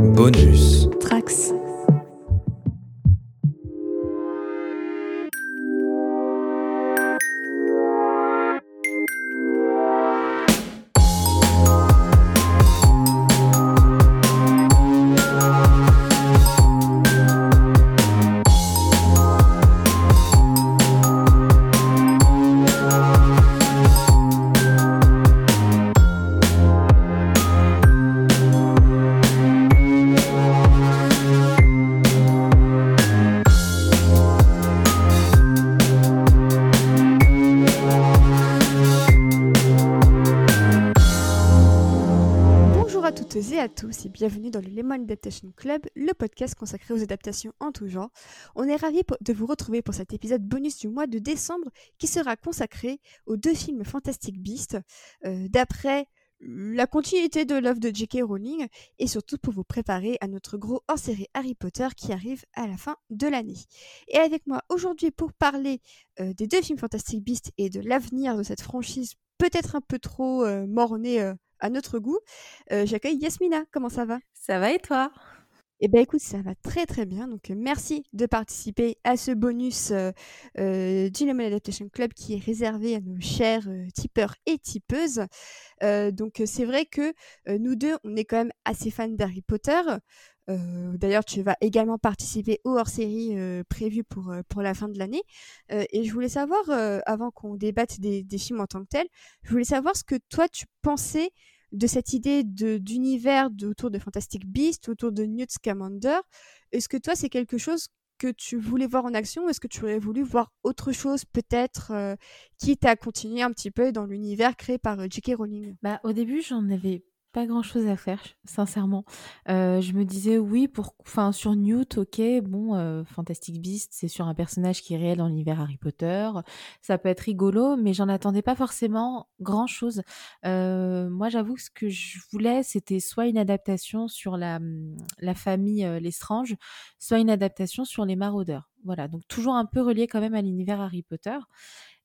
Bonus. Bienvenue dans le Lemon Adaptation Club, le podcast consacré aux adaptations en tout genre. On est ravis de vous retrouver pour cet épisode bonus du mois de décembre qui sera consacré aux deux films Fantastic Beasts, euh, d'après la continuité de l'œuvre de J.K. Rowling et surtout pour vous préparer à notre gros hors-série Harry Potter qui arrive à la fin de l'année. Et avec moi aujourd'hui pour parler euh, des deux films Fantastic Beasts et de l'avenir de cette franchise peut-être un peu trop euh, mornée euh, à notre goût, euh, j'accueille Yasmina. Comment ça va? Ça va et toi? Eh ben écoute, ça va très très bien. Donc euh, merci de participer à ce bonus euh, euh, du Lemon Adaptation Club qui est réservé à nos chers euh, tipeurs et tipeuses. Donc c'est vrai que nous deux, on est quand même assez fans d'Harry Potter. D'ailleurs, tu vas également participer au hors-série prévu pour, pour la fin de l'année. Et je voulais savoir, avant qu'on débatte des, des films en tant que tels, je voulais savoir ce que toi tu pensais de cette idée d'univers autour de Fantastic Beasts, autour de Newt Scamander. Est-ce que toi, c'est quelque chose que tu voulais voir en action est-ce que tu aurais voulu voir autre chose peut-être euh, quitte à continuer un petit peu dans l'univers créé par euh, J.K. Rowling? Bah au début j'en avais pas grand chose à faire, sincèrement. Euh, je me disais oui pour, enfin sur Newt, ok, bon, euh, Fantastic Beasts, c'est sur un personnage qui est réel dans l'univers Harry Potter, ça peut être rigolo, mais j'en attendais pas forcément grand chose. Euh, moi j'avoue que ce que je voulais, c'était soit une adaptation sur la, hum, la famille euh, Lestrange, soit une adaptation sur les maraudeurs. Voilà, donc toujours un peu relié quand même à l'univers Harry Potter.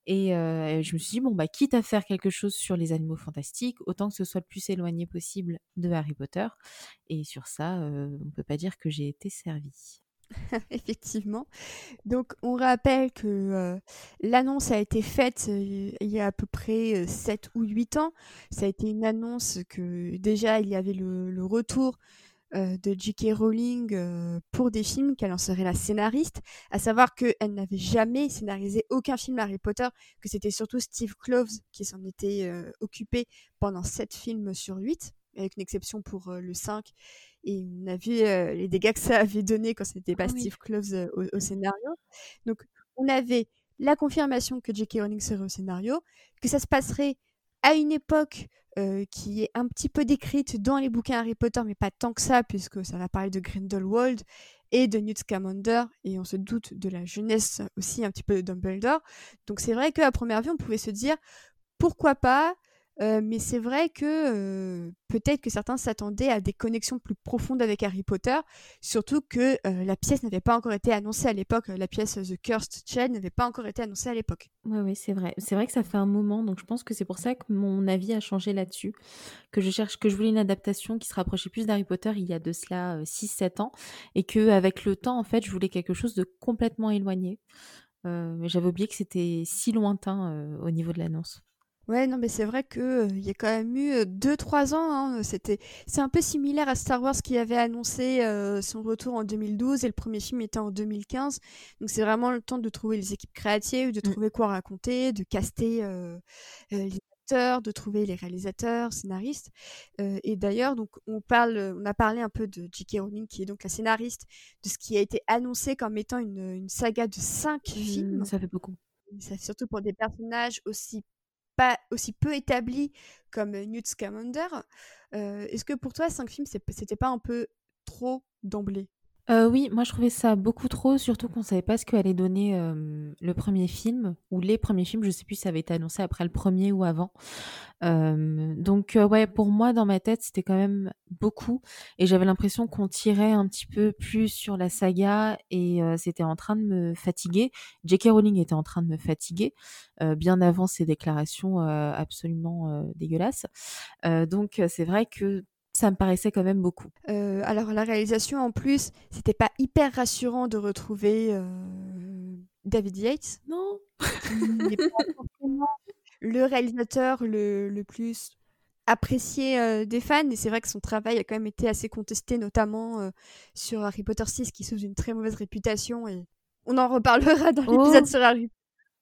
Et euh, je me suis dit, bon, bah, quitte à faire quelque chose sur les animaux fantastiques, autant que ce soit le plus éloigné possible de Harry Potter. Et sur ça, euh, on peut pas dire que j'ai été servie. Effectivement. Donc, on rappelle que euh, l'annonce a été faite il y a à peu près euh, 7 ou 8 ans. Ça a été une annonce que déjà il y avait le, retour de J.K. Rowling euh, pour des films, qu'elle en serait la scénariste, à savoir qu'elle n'avait jamais scénarisé aucun film Harry Potter, que c'était surtout Steve Kloves qui s'en était euh, occupé pendant 7 films sur 8, avec une exception pour euh, le 5. Et on a vu euh, les dégâts que ça avait donné quand c'était pas Ah oui. Steve Kloves euh, au, au scénario. Donc, on avait la confirmation que J.K. Rowling serait au scénario, que ça se passerait à une époque euh, qui est un petit peu décrite dans les bouquins Harry Potter, mais pas tant que ça, puisque ça va parler de Grindelwald et de Newt Scamander, et on se doute de la jeunesse aussi un petit peu de Dumbledore. Donc c'est vrai qu'à première vue, on pouvait se dire pourquoi pas, mais c'est vrai que peut-être que certains s'attendaient à des connexions plus profondes avec Harry Potter, surtout que la pièce n'avait pas encore été annoncée à l'époque, la pièce The Cursed Child n'avait pas encore été annoncée à l'époque. Oui, oui, c'est vrai. C'est vrai que ça fait un moment, donc je pense que c'est pour ça que mon avis a changé là-dessus. Que je cherche, que je voulais une adaptation qui se rapprochait plus d'Harry Potter il y a de cela 6-7 ans. Et que avec le temps, en fait, je voulais quelque chose de complètement éloigné. J'avais oublié que c'était si lointain au niveau de l'annonce. Ouais, non, mais c'est vrai que euh, il y a quand même eu 2-3 ans. hein, c'était, c'est un peu similaire à Star Wars qui avait annoncé euh, son retour en 2012 et le premier film était en 2015. Donc c'est vraiment le temps de trouver les équipes créatives, de Mm. trouver quoi raconter, de caster euh, euh, les acteurs, de trouver les réalisateurs, scénaristes. Euh, et d'ailleurs, donc on parle, on a parlé un peu de J.K. Rowling qui est donc la scénariste de ce qui a été annoncé comme étant une, une saga de 5 films. Mm, ça fait beaucoup. Ça, surtout pour des personnages aussi pas aussi peu établis comme euh, Newt Scamander. Euh, Est-ce que pour toi, cinq films, c'était pas un peu trop d'emblée? Euh, oui, moi je trouvais ça beaucoup trop, surtout qu'on savait pas ce que allait donner le premier film ou les premiers films. Je sais plus si ça avait été annoncé après le premier ou avant. Donc euh, ouais, pour moi dans ma tête c'était quand même beaucoup et j'avais l'impression qu'on tirait un petit peu plus sur la saga et euh, c'était en train de me fatiguer. J.K. Rowling était en train de me fatiguer bien avant ses déclarations absolument euh, dégueulasses. Donc c'est vrai que ça me paraissait quand même beaucoup. alors la réalisation en plus, c'était pas hyper rassurant de retrouver David Yates. Non. le réalisateur le, le plus apprécié des fans et c'est vrai que son travail a quand même été assez contesté notamment sur Harry Potter 6 qui sous une très mauvaise réputation et on en reparlera dans l'épisode oh. sur Harry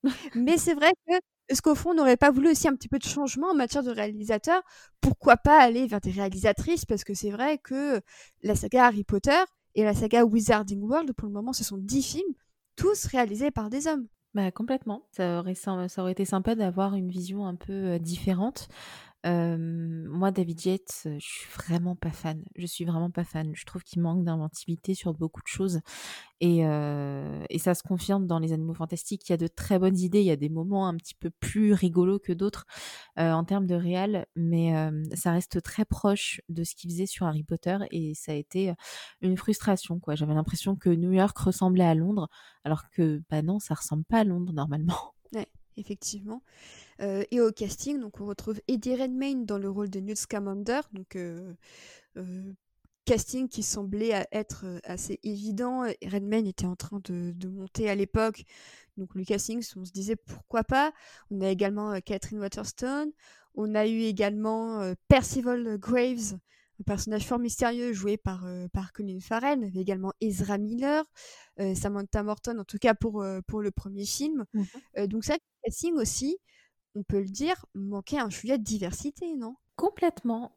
Potter. Mais c'est vrai que est-ce qu'au fond on n'aurait pas voulu aussi un petit peu de changement en matière de réalisateur? Pourquoi pas aller vers des réalisatrices? Parce que c'est vrai que la saga Harry Potter et la saga Wizarding World, pour le moment, ce sont dix films, tous réalisés par des hommes. Bah, complètement. Ça aurait, ça aurait été sympa d'avoir une vision un peu différente moi, David Yates, je suis vraiment pas fan. Je suis vraiment pas fan. Je trouve qu'il manque d'inventivité sur beaucoup de choses. Et, et ça se confirme dans Les Animaux Fantastiques. Il y a de très bonnes idées. Il y a des moments un petit peu plus rigolos que d'autres en termes de réal. Mais ça reste très proche de ce qu'il faisait sur Harry Potter. Et ça a été une frustration. J'avais l'impression que New York ressemblait à Londres. Alors que, bah non, ça ressemble pas à Londres normalement. Ouais, effectivement. Euh, et au casting, donc on retrouve Eddie Redmayne dans le rôle de Newt Scamander, donc euh, euh, casting qui semblait être assez évident. Redmayne était en train de, monter à l'époque, donc le casting, on se disait pourquoi pas. On a également Catherine Waterstone, on a eu également Percival Graves, un personnage fort mystérieux joué par, par Colin Farrell, avait également Ezra Miller, Samantha Morton, en tout cas pour, pour le premier film. Mmh donc ça, casting aussi, on peut le dire, manquait un chouïa de diversité, non? Complètement.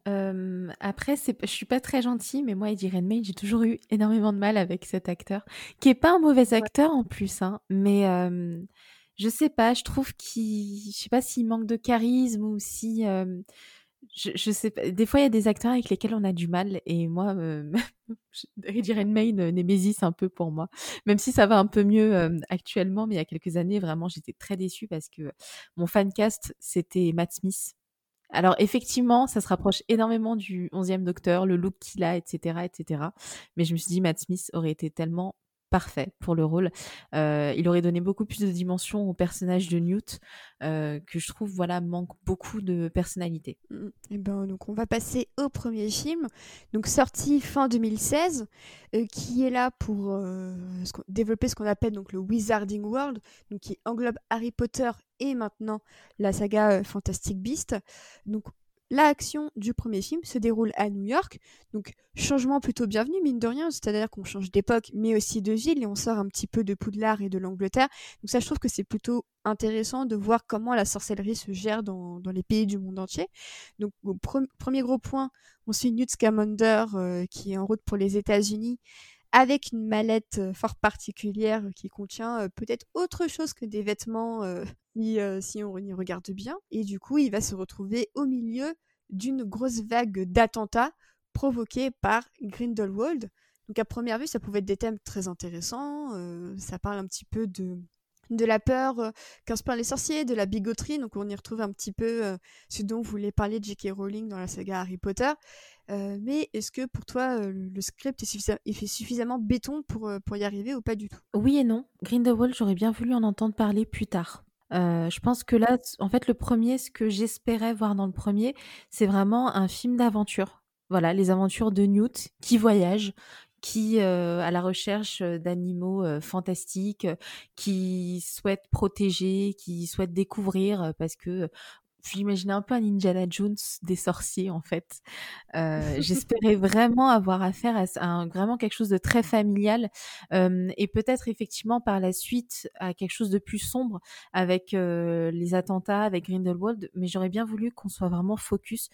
après, je suis pas très gentille, mais moi, Eddie Redmayne, j'ai toujours eu énormément de mal avec cet acteur, qui est pas un mauvais acteur en plus, hein, mais je sais pas, je trouve qu'il, je sais pas s'il manque de charisme ou si je, sais pas. Des fois, il y a des acteurs avec lesquels on a du mal. Et moi, euh, Eddie Redmayne, euh, Nemesis, un peu pour moi. Même si ça va un peu mieux euh, actuellement, mais il y a quelques années, vraiment, j'étais très déçue parce que mon fancast, c'était Matt Smith. Alors, effectivement, ça se rapproche énormément du 11e Docteur, le look qu'il a, etc., etc. Mais je me suis dit, Matt Smith aurait été tellement parfait pour le rôle. Euh, il aurait donné beaucoup plus de dimension au personnage de Newt, euh, que je trouve voilà manque beaucoup de personnalité. Et mmh. eh ben donc on va passer au premier film, donc sorti fin 2016, euh, qui est là pour développer ce qu'on appelle donc le Wizarding World, donc qui englobe Harry Potter et maintenant la saga Fantastic Beast. Donc L'action du premier film se déroule à New York, donc changement plutôt bienvenu, mine de rien, c'est-à-dire qu'on change d'époque, mais aussi de ville, et on sort un petit peu de Poudlard et de l'Angleterre. Donc ça, je trouve que c'est plutôt intéressant de voir comment la sorcellerie se gère dans, les pays du monde entier. Donc, premier gros point, on suit Newt Scamander euh, qui est en route pour les États-Unis avec une mallette fort particulière qui contient peut-être autre chose que des vêtements si, on y regarde bien. Et du coup, il va se retrouver au milieu d'une grosse vague d'attentats provoqués par Grindelwald. Donc à première vue, ça pouvait être des thèmes très intéressants. ça parle un petit peu de de la peur euh, qu'inspirent les sorciers, de la bigoterie. Donc on y retrouve un petit peu euh, ce dont voulait parler J.K. Rowling dans la saga Harry Potter. Euh, mais est-ce que pour toi le script est, fait suffisamment béton pour, pour y arriver ou pas du tout? Oui et non. Grindelwald, j'aurais bien voulu en entendre parler plus tard. je pense que là, en fait, le premier, ce que j'espérais voir dans le premier, c'est vraiment un film d'aventure. Voilà, les aventures de Newt qui voyage, qui euh, à la recherche euh, d'animaux euh, fantastiques, qui souhaitent protéger, qui souhaitent découvrir, parce que j'imaginais un peu un Indiana Jones des sorciers en fait. J'espérais vraiment avoir affaire à, vraiment quelque chose de très familial et peut-être effectivement par la suite à quelque chose de plus sombre avec les attentats, avec Grindelwald. Mais j'aurais bien voulu qu'on soit vraiment focus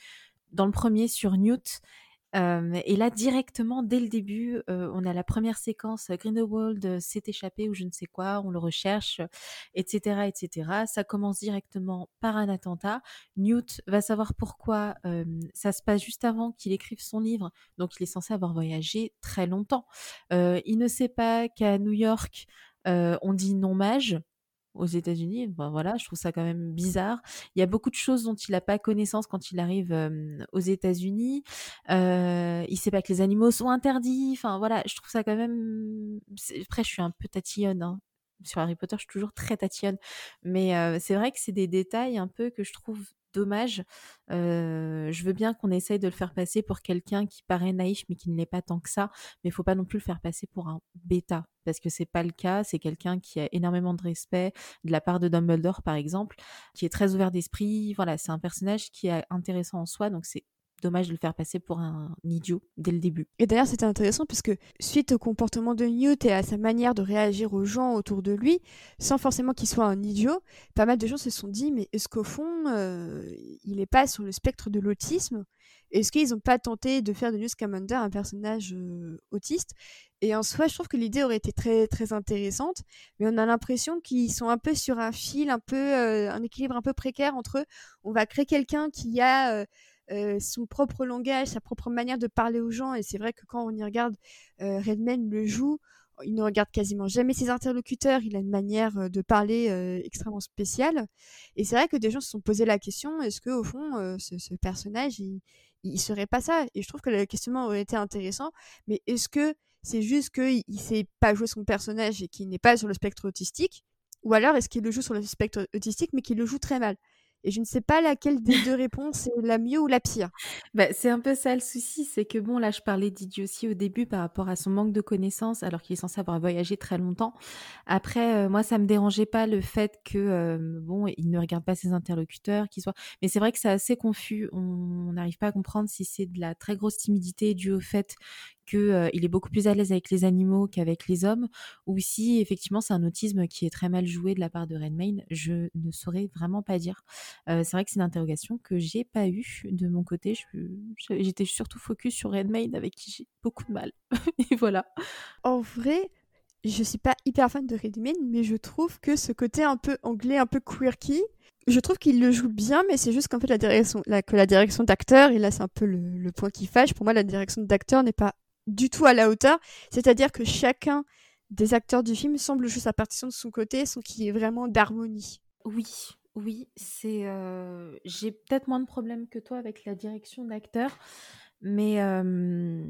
dans le premier sur Newt et là, directement, dès le début, on a la première séquence, Grindelwald s'est échappé ou je ne sais quoi, on le recherche, etc., etc. Ça commence directement par un attentat. Newt va savoir pourquoi ça se passe juste avant qu'il écrive son livre, donc il est censé avoir voyagé très longtemps. il ne sait pas qu'à New York, on dit non-mage, aux États-Unis. Ben voilà, je trouve ça quand même bizarre. Il y a beaucoup de choses dont il n'a pas connaissance quand il arrive aux États-Unis. Euh, il sait pas que les animaux sont interdits. Enfin voilà, je trouve ça quand même. Après, je suis un peu tatillonne. Hein. Sur Harry Potter, je suis toujours très tatillonne. Mais c'est vrai que c'est des détails un peu que je trouve dommage. je veux bien qu'on essaye de le faire passer pour quelqu'un qui paraît naïf, mais qui ne l'est pas tant que ça. Mais il faut pas non plus le faire passer pour un bêta, parce que c'est pas le cas. C'est quelqu'un qui a énormément de respect de la part de Dumbledore, par exemple, qui est très ouvert d'esprit. Voilà, c'est un personnage qui est intéressant en soi, donc c'est dommage de le faire passer pour un idiot dès le début. Et d'ailleurs, c'était intéressant puisque suite au comportement de Newt et à sa manière de réagir aux gens autour de lui, sans forcément qu'il soit un idiot, pas mal de gens se sont dit mais est-ce qu'au fond, euh, il n'est pas sur le spectre de l'autisme? Est-ce qu'ils n'ont pas tenté de faire de Newt Scamander un personnage euh, autiste? Et en soi, je trouve que l'idée aurait été très très intéressante, mais on a l'impression qu'ils sont un peu sur un fil, un peu euh, un équilibre un peu précaire entre on va créer quelqu'un qui a euh, son propre langage, sa propre manière de parler aux gens. Et c'est vrai que quand on y regarde, euh, Redman le joue. Il ne regarde quasiment jamais ses interlocuteurs. Il a une manière euh, de parler extrêmement spéciale. Et c'est vrai que des gens se sont posé la question est-ce que au fond, ce, personnage, il, il serait pas ça? Et je trouve que le questionnement aurait été intéressant. Mais est-ce que c'est juste qu'il ne sait pas jouer son personnage et qu'il n'est pas sur le spectre autistique? Ou alors est-ce qu'il le joue sur le spectre autistique mais qu'il le joue très mal? Et je ne sais pas laquelle des deux réponses est la mieux ou la pire. Bah, c'est un peu ça le souci, c'est que bon, là, je parlais d'idiotie au début par rapport à son manque de connaissances, alors qu'il est censé avoir voyagé très longtemps. Après, euh, moi, ça me dérangeait pas le fait que, euh, bon, il ne regarde pas ses interlocuteurs. Mais c'est vrai que c'est assez confus. On n'arrive pas à comprendre si c'est de la très grosse timidité due au fait qu'il est beaucoup plus à l'aise avec les animaux qu'avec les hommes, ou si effectivement c'est un autisme qui est très mal joué de la part de Redmayne, je ne saurais vraiment pas dire. C'est vrai que c'est une interrogation que j'ai pas eue de mon côté. J'étais surtout focus sur Redmayne avec qui j'ai beaucoup de mal. Et voilà. En vrai, je suis pas hyper fan de Redmayne, mais je trouve que ce côté un peu anglais, un peu quirky, je trouve qu'il le joue bien, mais c'est juste qu'en fait la direction, que la direction d'acteur, et là c'est un peu le, point qui fâche. Pour moi, la direction d'acteur n'est pas du tout à la hauteur. C'est-à-dire que chacun des acteurs du film semble jouer sa partition de son côté sans qu'il y ait vraiment d'harmonie. Oui, oui, c'est. Euh, j'ai peut-être moins de problèmes que toi avec la direction d'acteur. Mais euh,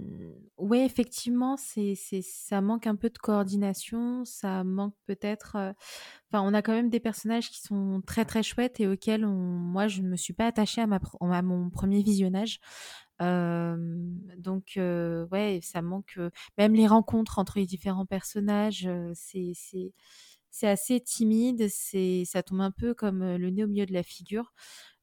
oui, effectivement, c'est, ça manque un peu de coordination, ça manque peut-être. Euh, enfin, on a quand même des personnages qui sont très très chouettes et auxquels on, moi je ne me suis pas attachée à, ma, à mon premier visionnage donc ouais, ça manque même les rencontres entre les différents personnages, c'est c'est assez timide, c'est ça tombe un peu comme le nez au milieu de la figure.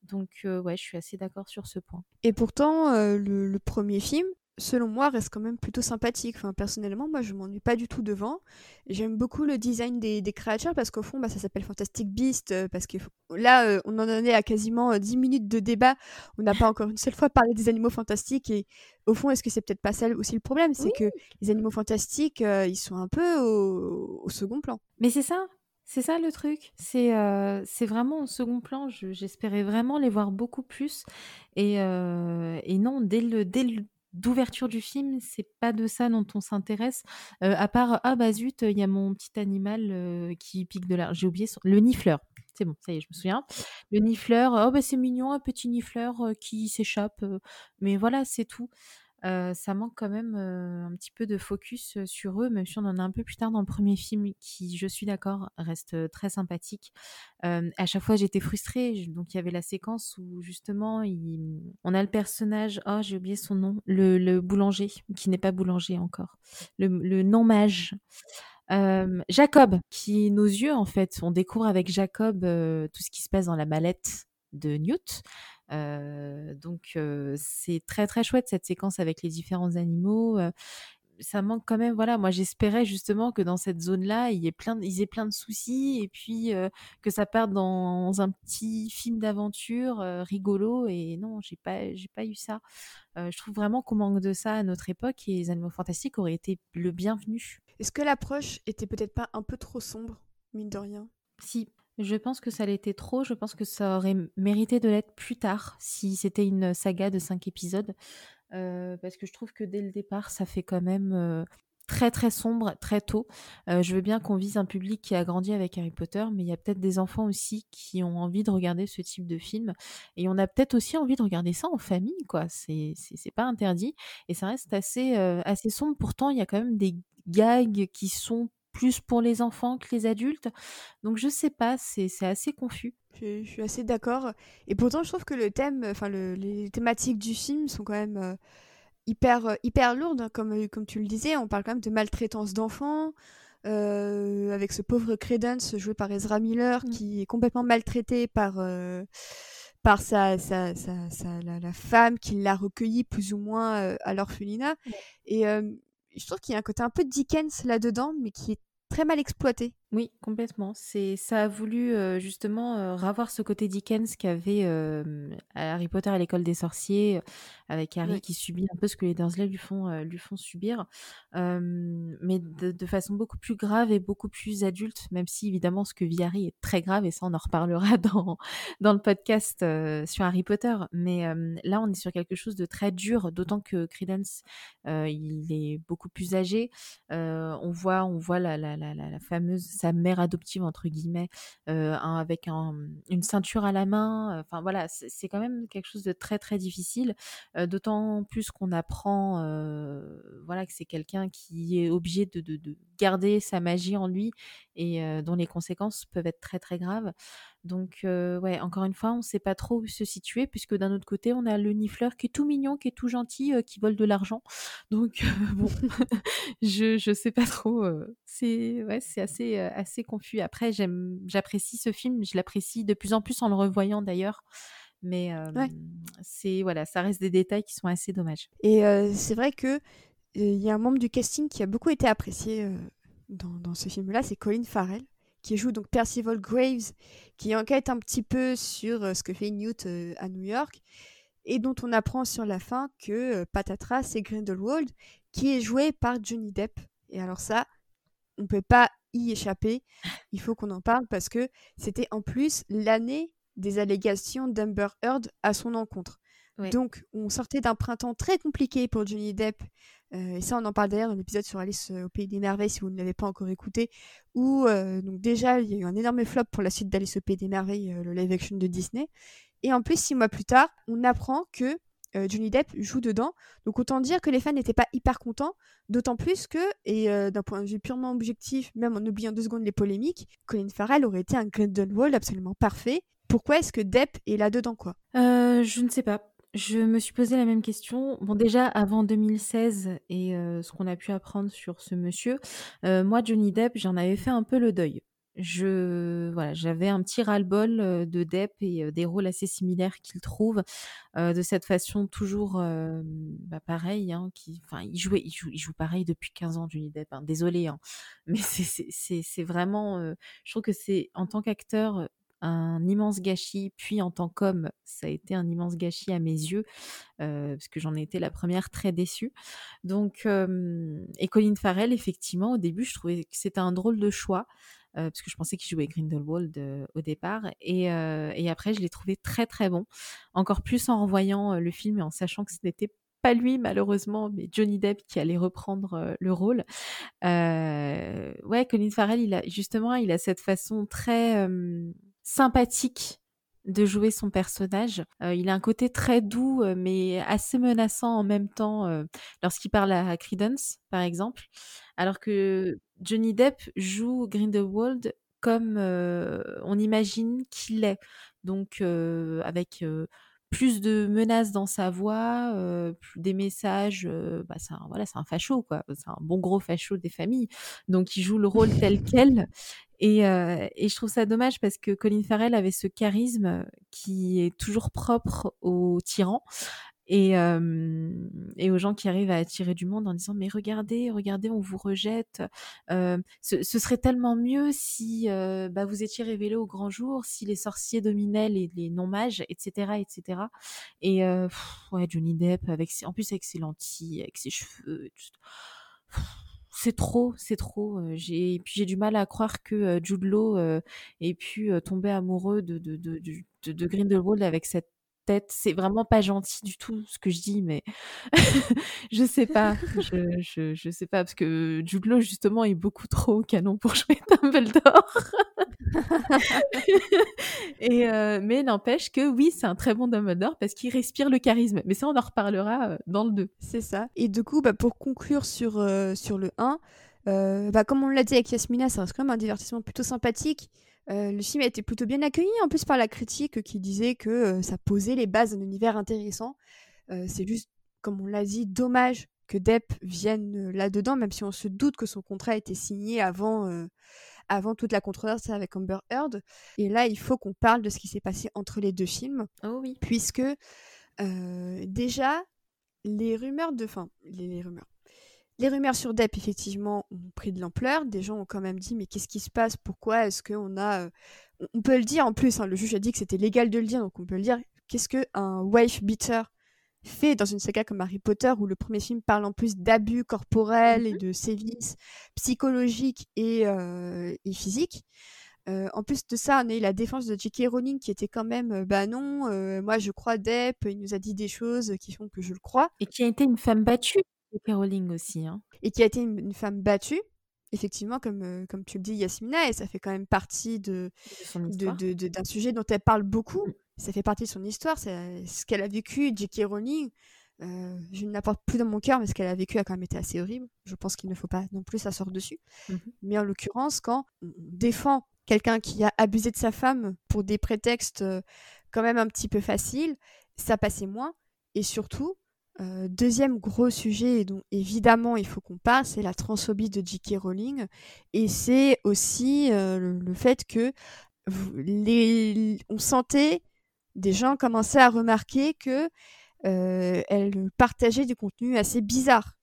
Donc ouais, je suis assez d'accord sur ce point. Et pourtant, le, premier film, selon moi, reste quand même plutôt sympathique. Enfin, personnellement, moi, je m'ennuie pas du tout devant. J'aime beaucoup le design des, créatures parce qu'au fond, bah, ça s'appelle Fantastic Beast. Euh, parce que là, euh, on en est à quasiment 10 euh, minutes de débat. On n'a pas encore une seule fois parlé des animaux fantastiques. Et au fond, est-ce que c'est peut-être pas ça aussi le problème? C'est que les animaux fantastiques, ils sont un peu au, second plan. Mais c'est ça. C'est ça le truc, c'est c'est vraiment au second plan. J'espérais vraiment les voir beaucoup plus. Et, et non, dès le, dès le d'ouverture du film, c'est pas de ça dont on s'intéresse. Euh, à part ah bah zut, il y a mon petit animal euh, qui pique de l'air. J'ai oublié son... le nifleur. C'est bon, ça y est, je me souviens. Le nifleur, oh bah c'est mignon, un petit nifleur euh, qui s'échappe. mais voilà, c'est tout ça manque quand même un petit peu de focus sur eux, même si on en a un peu plus tard dans le premier film, qui, je suis d'accord, reste très sympathique. à chaque fois, j'étais frustrée. Donc, il y avait la séquence où justement, on a le personnage, oh, j'ai oublié son nom, le, boulanger, qui n'est pas boulanger encore, le, non-mage. Jacob, qui nos yeux en fait, on découvre avec Jacob tout ce qui se passe dans la mallette de Newt. Euh, donc c'est très très chouette cette séquence avec les différents animaux. ça manque quand même, voilà, moi j'espérais justement que dans cette zone-là, il y ait plein, ils aient plein de soucis et puis que ça parte dans un petit film d'aventure rigolo. Et non, j'ai pas, j'ai pas eu ça. je trouve vraiment qu'on manque de ça à notre époque et les animaux fantastiques auraient été le bienvenu. Est-ce que l'approche était peut-être pas un peu trop sombre, mine de rien? Si, je pense que ça l'était trop. Je pense que ça aurait mérité de l'être plus tard si c'était une saga de cinq épisodes. Euh, parce que je trouve que dès le départ, ça fait quand même euh, très très sombre très tôt. Euh, je veux bien qu'on vise un public qui a grandi avec Harry Potter, mais il y a peut-être des enfants aussi qui ont envie de regarder ce type de film. Et on a peut-être aussi envie de regarder ça en famille, quoi. C'est pas interdit. Et ça reste assez, assez sombre. Pourtant, il y a quand même des gags qui sont plus pour les enfants que les adultes. Donc je sais pas, c'est assez confus. Je, suis assez d'accord. Et pourtant, je trouve que le thème, enfin les thématiques du film sont quand même hyper, hyper lourdes, hein, comme, comme tu le disais. On parle quand même de maltraitance d'enfants, avec ce pauvre Credence joué par Ezra Miller, mmh. qui est complètement maltraité par par sa, sa, sa, la, femme qui l'a recueilli plus ou moins à l'orphelinat. Et je trouve qu'il y a un côté un peu Dickens là-dedans, mais qui est très mal exploité. Oui, complètement. C'est ça a voulu justement ravoir ce côté Dickens qu'avait Harry Potter à l'école des sorciers avec Harry qui subit un peu ce que les Dursley lui font lui font subir, mais de, façon beaucoup plus grave et beaucoup plus adulte. Même si évidemment ce que vit Harry est très grave et ça on en reparlera dans dans le podcast sur Harry Potter. Mais là on est sur quelque chose de très dur, d'autant que Credence il est beaucoup plus âgé. on voit on voit la, la, la, la fameuse sa mère adoptive entre guillemets avec une ceinture à la main. Enfin voilà, c'est quand même quelque chose de très très difficile. D'autant plus qu'on apprend voilà que c'est quelqu'un qui est obligé de, garder sa magie en lui et dont les conséquences peuvent être très très graves. Donc, ouais, encore une fois, on ne sait pas trop où se situer, puisque d'un autre côté, on a le nifleur qui est tout mignon, qui est tout gentil, qui vole de l'argent. Donc, bon, je ne sais pas trop. c'est ouais, c'est assez, assez confus. Après, j'apprécie ce film, je l'apprécie de plus en plus en le revoyant d'ailleurs. Mais c'est voilà, ça reste des détails qui sont assez dommages. Et c'est vrai que il y a un membre du casting qui a beaucoup été apprécié dans, dans ce film-là, c'est Colin Farrell qui joue donc Percival Graves, qui enquête un petit peu sur euh, ce que fait Newt euh, à New York, et dont on apprend sur la fin que euh, Patatras, c'est Grindelwald, qui est joué par Johnny Depp. Et alors ça, on ne peut pas y échapper, il faut qu'on en parle, parce que c'était en plus l'année des allégations d'Amber Heard à son encontre. Donc, on sortait d'un printemps très compliqué pour Johnny Depp euh, et ça, on en parle d'ailleurs dans l'épisode sur Alice euh, au Pays des Merveilles, si vous ne l'avez pas encore écouté, où euh, donc déjà, il y a eu un énorme flop pour la suite d'Alice au Pays des Merveilles, le live action de Disney. Et en plus, six mois plus tard, on apprend que Johnny Depp joue dedans. Donc autant dire que les fans n'étaient pas hyper contents, d'autant plus que, et d'un point de vue purement objectif, même en oubliant deux secondes les polémiques, Colin Farrell aurait été un Grindelwald absolument parfait. Pourquoi est-ce que Depp est là-dedans, quoi? Je ne sais pas. Je me suis posé la même question. Bon, déjà, avant 2016 et ce qu'on a pu apprendre sur ce monsieur, moi, Johnny Depp, j'en avais fait un peu le deuil. Je voilà, j'avais un petit ras-le-bol, de Depp et des rôles assez similaires qu'il trouve, de cette façon toujours, bah, pareil, hein, qui enfin, il jouait il joue il joue pareil depuis 15 ans, Johnny Depp, hein, désolé, hein, mais c'est vraiment, je trouve que c'est en tant qu'acteur, un immense gâchis, puis en tant qu'homme, ça a été un immense gâchis à mes yeux, euh, parce que j'en ai été la première très déçue. Donc, et Colin Farrell, effectivement, au début, je trouvais que c'était un drôle de choix, euh, parce que je pensais qu'il jouait Grindelwald euh, au départ, et, et après, je l'ai trouvé très très bon, encore plus en revoyant le film et en sachant que ce n'était pas lui malheureusement, mais Johnny Depp qui allait reprendre le rôle. ouais, Colin Farrell, il a justement, il a cette façon très sympathique de jouer son personnage. Euh, il a un côté très doux, euh, mais assez menaçant en même temps euh, lorsqu'il parle à Credence, par exemple. Alors que Johnny Depp joue Grindelwald comme on imagine qu'il est. Donc avec plus de menaces dans sa voix, des messages. bah c'est un, voilà, c'est un facho quoi. C'est un bon gros facho des familles. Donc il joue le rôle tel quel. Et, euh, et, je trouve ça dommage parce que Colin Farrell avait ce charisme qui est toujours propre aux tyrans et, euh, et aux gens qui arrivent à attirer du monde en disant mais regardez, regardez, on vous rejette. Euh, ce, ce, serait tellement mieux si euh, bah, vous étiez révélé au grand jour, si les sorciers dominaient les, les non-mages, etc., etc. Et euh, ouais, Johnny Depp avec en plus avec ses lentilles, avec ses cheveux. Tout, c'est trop, c'est trop. J'ai puis j'ai du mal à croire que Jude Law ait pu tomber amoureux de de, de, de, de Grindelwald avec cette C'est vraiment pas gentil du tout ce que je dis, mais je sais pas. Je, je, je, sais pas parce que Jude Law justement est beaucoup trop canon pour jouer Dumbledore. et euh, mais n'empêche que oui, c'est un très bon Dumbledore parce qu'il respire le charisme. Mais ça, on en reparlera euh, dans le 2. C'est ça. Et du coup, bah, pour conclure sur, euh, sur le 1, bah, comme on l'a dit avec Yasmina, ça reste quand même un divertissement plutôt sympathique. le film a été plutôt bien accueilli, en plus par la critique qui disait que ça posait les bases d'un univers intéressant. c'est juste, comme on l'a dit, dommage que Depp vienne là-dedans, même si on se doute que son contrat a été signé avant, avant toute la controverse avec Amber Heard. Et là, il faut qu'on parle de ce qui s'est passé entre les deux films. Oh oui. Puisque déjà, les rumeurs de... Enfin, les, rumeurs. Les rumeurs sur Depp, effectivement, ont pris de l'ampleur. Des gens ont quand même dit, mais qu'est-ce qui se passe? Pourquoi est-ce qu'on a... On peut le dire en plus, hein, le juge a dit que c'était légal de le dire, donc on peut le dire. Qu'est-ce qu'un wife beater fait dans une saga comme Harry Potter, où le premier film parle en plus d'abus corporels et mmh de sévices psychologiques et, euh, et physiques? Euh, en plus de ça, on a eu la défense de J.K. Rowling qui était quand même, euh, bah non, moi je crois Depp, il nous a dit des choses qui font que je le crois. Et qui a été une femme battue, J.K. Rowling aussi. Hein. Et qui a été une, femme battue, effectivement, comme, comme tu le dis, Yasmina, et ça fait quand même partie de, d'un sujet dont elle parle beaucoup. Mmh ça fait partie de son histoire, c'est ce qu'elle a vécu, J.K. Rowling. Euh, je ne l'apporte plus dans mon cœur, mais ce qu'elle a vécu a quand même été assez horrible. Je pense qu'il ne faut pas non plus s'asseoir dessus. Mmh mais en l'occurrence, quand on défend quelqu'un qui a abusé de sa femme pour des prétextes euh, quand même un petit peu faciles, ça passait moins. Et surtout, euh, deuxième gros sujet dont évidemment il faut qu'on parle, c'est la transphobie de J.K. Rowling. Et c'est aussi le, fait que les... on sentait des gens commençaient à remarquer que euh, elle partageait des contenus assez bizarres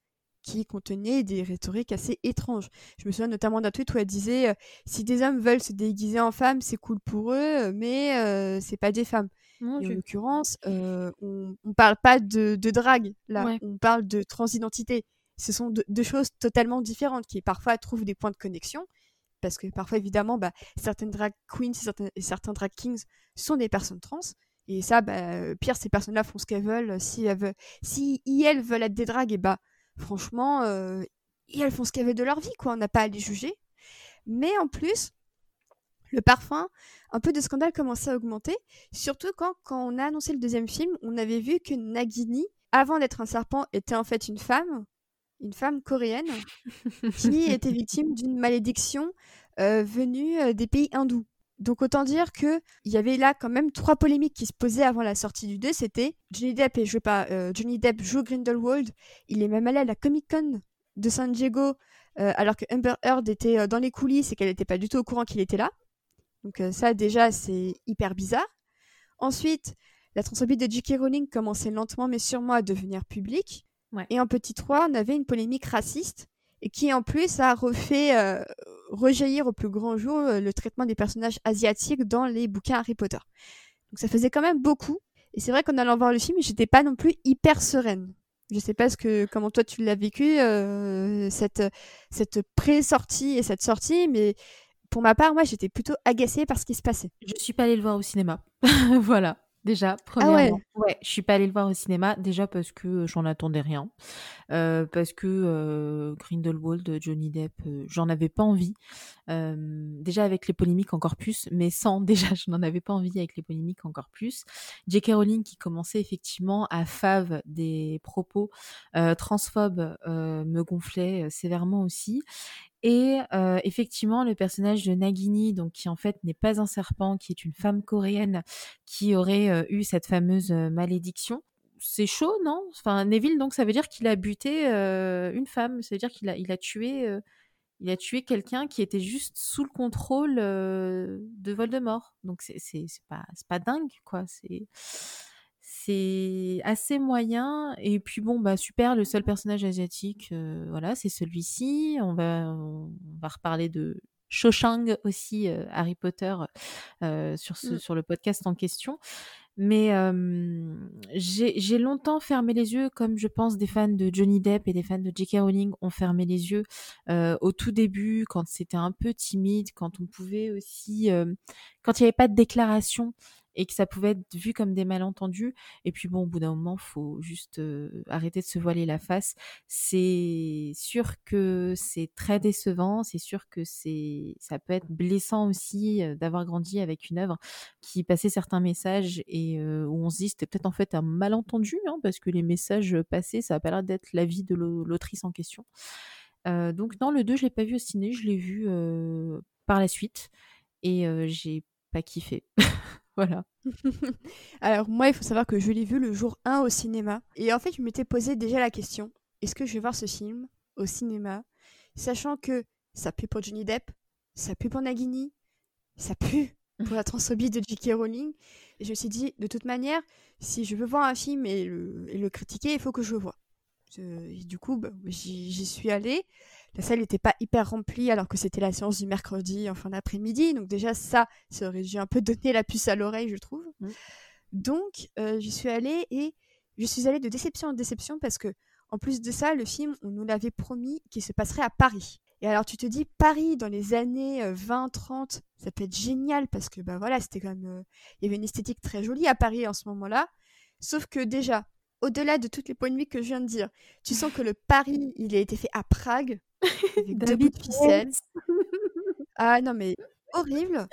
qui contenaient des rhétoriques assez étranges. Je me souviens notamment d'un tweet où elle disait euh, si des hommes veulent se déguiser en femmes, c'est cool pour eux, mais euh, c'est pas des femmes. En l'occurrence, on, ne parle pas de, drague là, on parle de transidentité. Ce sont deux choses totalement différentes qui parfois trouvent des points de connexion. Parce que parfois évidemment bah, certaines drag queens et certains, drag kings sont des personnes trans. Et ça bah, pire ces personnes là font ce qu'elles veulent. Si elles veulent si elles veulent être des drags et bah franchement euh, elles font ce qu'elles veulent de leur vie quoi. On n'a pas à les juger. Mais en plus le parfum, un peu de scandale commençait à augmenter, surtout quand, quand on a annoncé le deuxième film, on avait vu que Nagini, avant d'être un serpent, était en fait une femme, une femme coréenne qui était victime d'une malédiction euh, venue euh, des pays hindous. Donc autant dire que il y avait là quand même trois polémiques qui se posaient avant la sortie du 2. C'était Johnny Depp et je pas euh, Johnny Depp joue Grindelwald. Il est même allé à la Comic Con de San Diego alors que Amber Heard était dans les coulisses et qu'elle n'était pas du tout au courant qu'il était là. Donc ça déjà c'est hyper bizarre. Ensuite, la transphobie de J.K. Rowling commençait lentement mais sûrement à devenir publique. Et en petit 3, on avait une polémique raciste et qui en plus a refait euh, rejaillir au plus grand jour euh, le traitement des personnages asiatiques dans les bouquins Harry Potter. Donc ça faisait quand même beaucoup. Et c'est vrai qu'en allant voir le film, j'étais pas non plus hyper sereine. Je sais pas ce que, comment toi tu l'as vécu, euh, cette, cette pré-sortie et cette sortie, mais pour ma part, moi j'étais plutôt agacée par ce qui se passait. Je suis pas allée le voir au cinéma. voilà. Déjà, ah premièrement. ouais. je suis pas allée le voir au cinéma, déjà parce que j'en attendais rien. parce que Grindelwald, Johnny Depp, j'en avais pas envie. Déjà avec les polémiques encore plus, mais sans, déjà, je n'en avais pas envie avec les polémiques encore plus. J.K. Rowling qui commençait effectivement à fave des propos transphobes me gonflait sévèrement aussi. Et effectivement, le personnage de Nagini, donc qui en fait n'est pas un serpent, qui est une femme coréenne qui aurait eu cette fameuse malédiction. C'est chaud, non? Enfin, Neville, donc ça veut dire qu'il a buté une femme, ça veut dire qu'il a, il a tué, il a tué quelqu'un qui était juste sous le contrôle de Voldemort. Donc c'est, pas, pas dingue, quoi. C'est assez moyen. Et puis bon, bah super, le seul personnage asiatique, voilà, c'est celui-ci. On va, on va reparler de Shawshank aussi, euh, Harry Potter, euh, sur, ce, mmh. sur le podcast en question. Mais j'ai longtemps fermé les yeux, comme je pense des fans de Johnny Depp et des fans de J.K. Rowling ont fermé les yeux au tout début, quand c'était un peu timide, quand on pouvait aussi, quand il n'y avait pas de déclaration et que ça pouvait être vu comme des malentendus. Et puis bon, au bout d'un moment, faut juste arrêter de se voiler la face. C'est sûr que c'est très décevant, c'est sûr que c'est, ça peut être blessant aussi d'avoir grandi avec une œuvre qui passait certains messages et où on se dit c'était peut-être en fait un malentendu, hein, parce que les messages passés, ça a pas l'air d'être l'avis de l'autrice en question. donc non, le 2, je l'ai pas vu au ciné, je l'ai vu par la suite et j'ai pas kiffé. voilà. Alors moi, il faut savoir que je l'ai vu le jour 1 au cinéma et en fait, je m'étais posé déjà la question est-ce que je vais voir ce film au cinéma, sachant que ça pue pour Johnny Depp, ça pue pour Nagini, ça pue pour la transphobie de J.K. Rowling. Et je me suis dit, de toute manière, si je veux voir un film et le, critiquer, il faut que je le vois. du coup, bah, j'y suis allée. La salle n'était pas hyper remplie alors que c'était la séance du mercredi en fin d'après-midi. Donc déjà, ça, ça aurait dû un peu donner la puce à l'oreille, je trouve. Mmh. Donc, euh, j'y suis allée et je suis allée de déception en déception parce que, en plus de ça, le film, on nous l'avait promis qu'il se passerait à Paris. Et alors tu te dis Paris dans les années 20-30, ça peut être génial parce que bah voilà, c'était quand même il y avait une esthétique très jolie à Paris en ce moment-là. Sauf que déjà, au-delà de toutes les polémiques que je viens de dire, tu sens que le Paris, il a été fait à Prague avec deux bouts de ficelle. ah non mais horrible.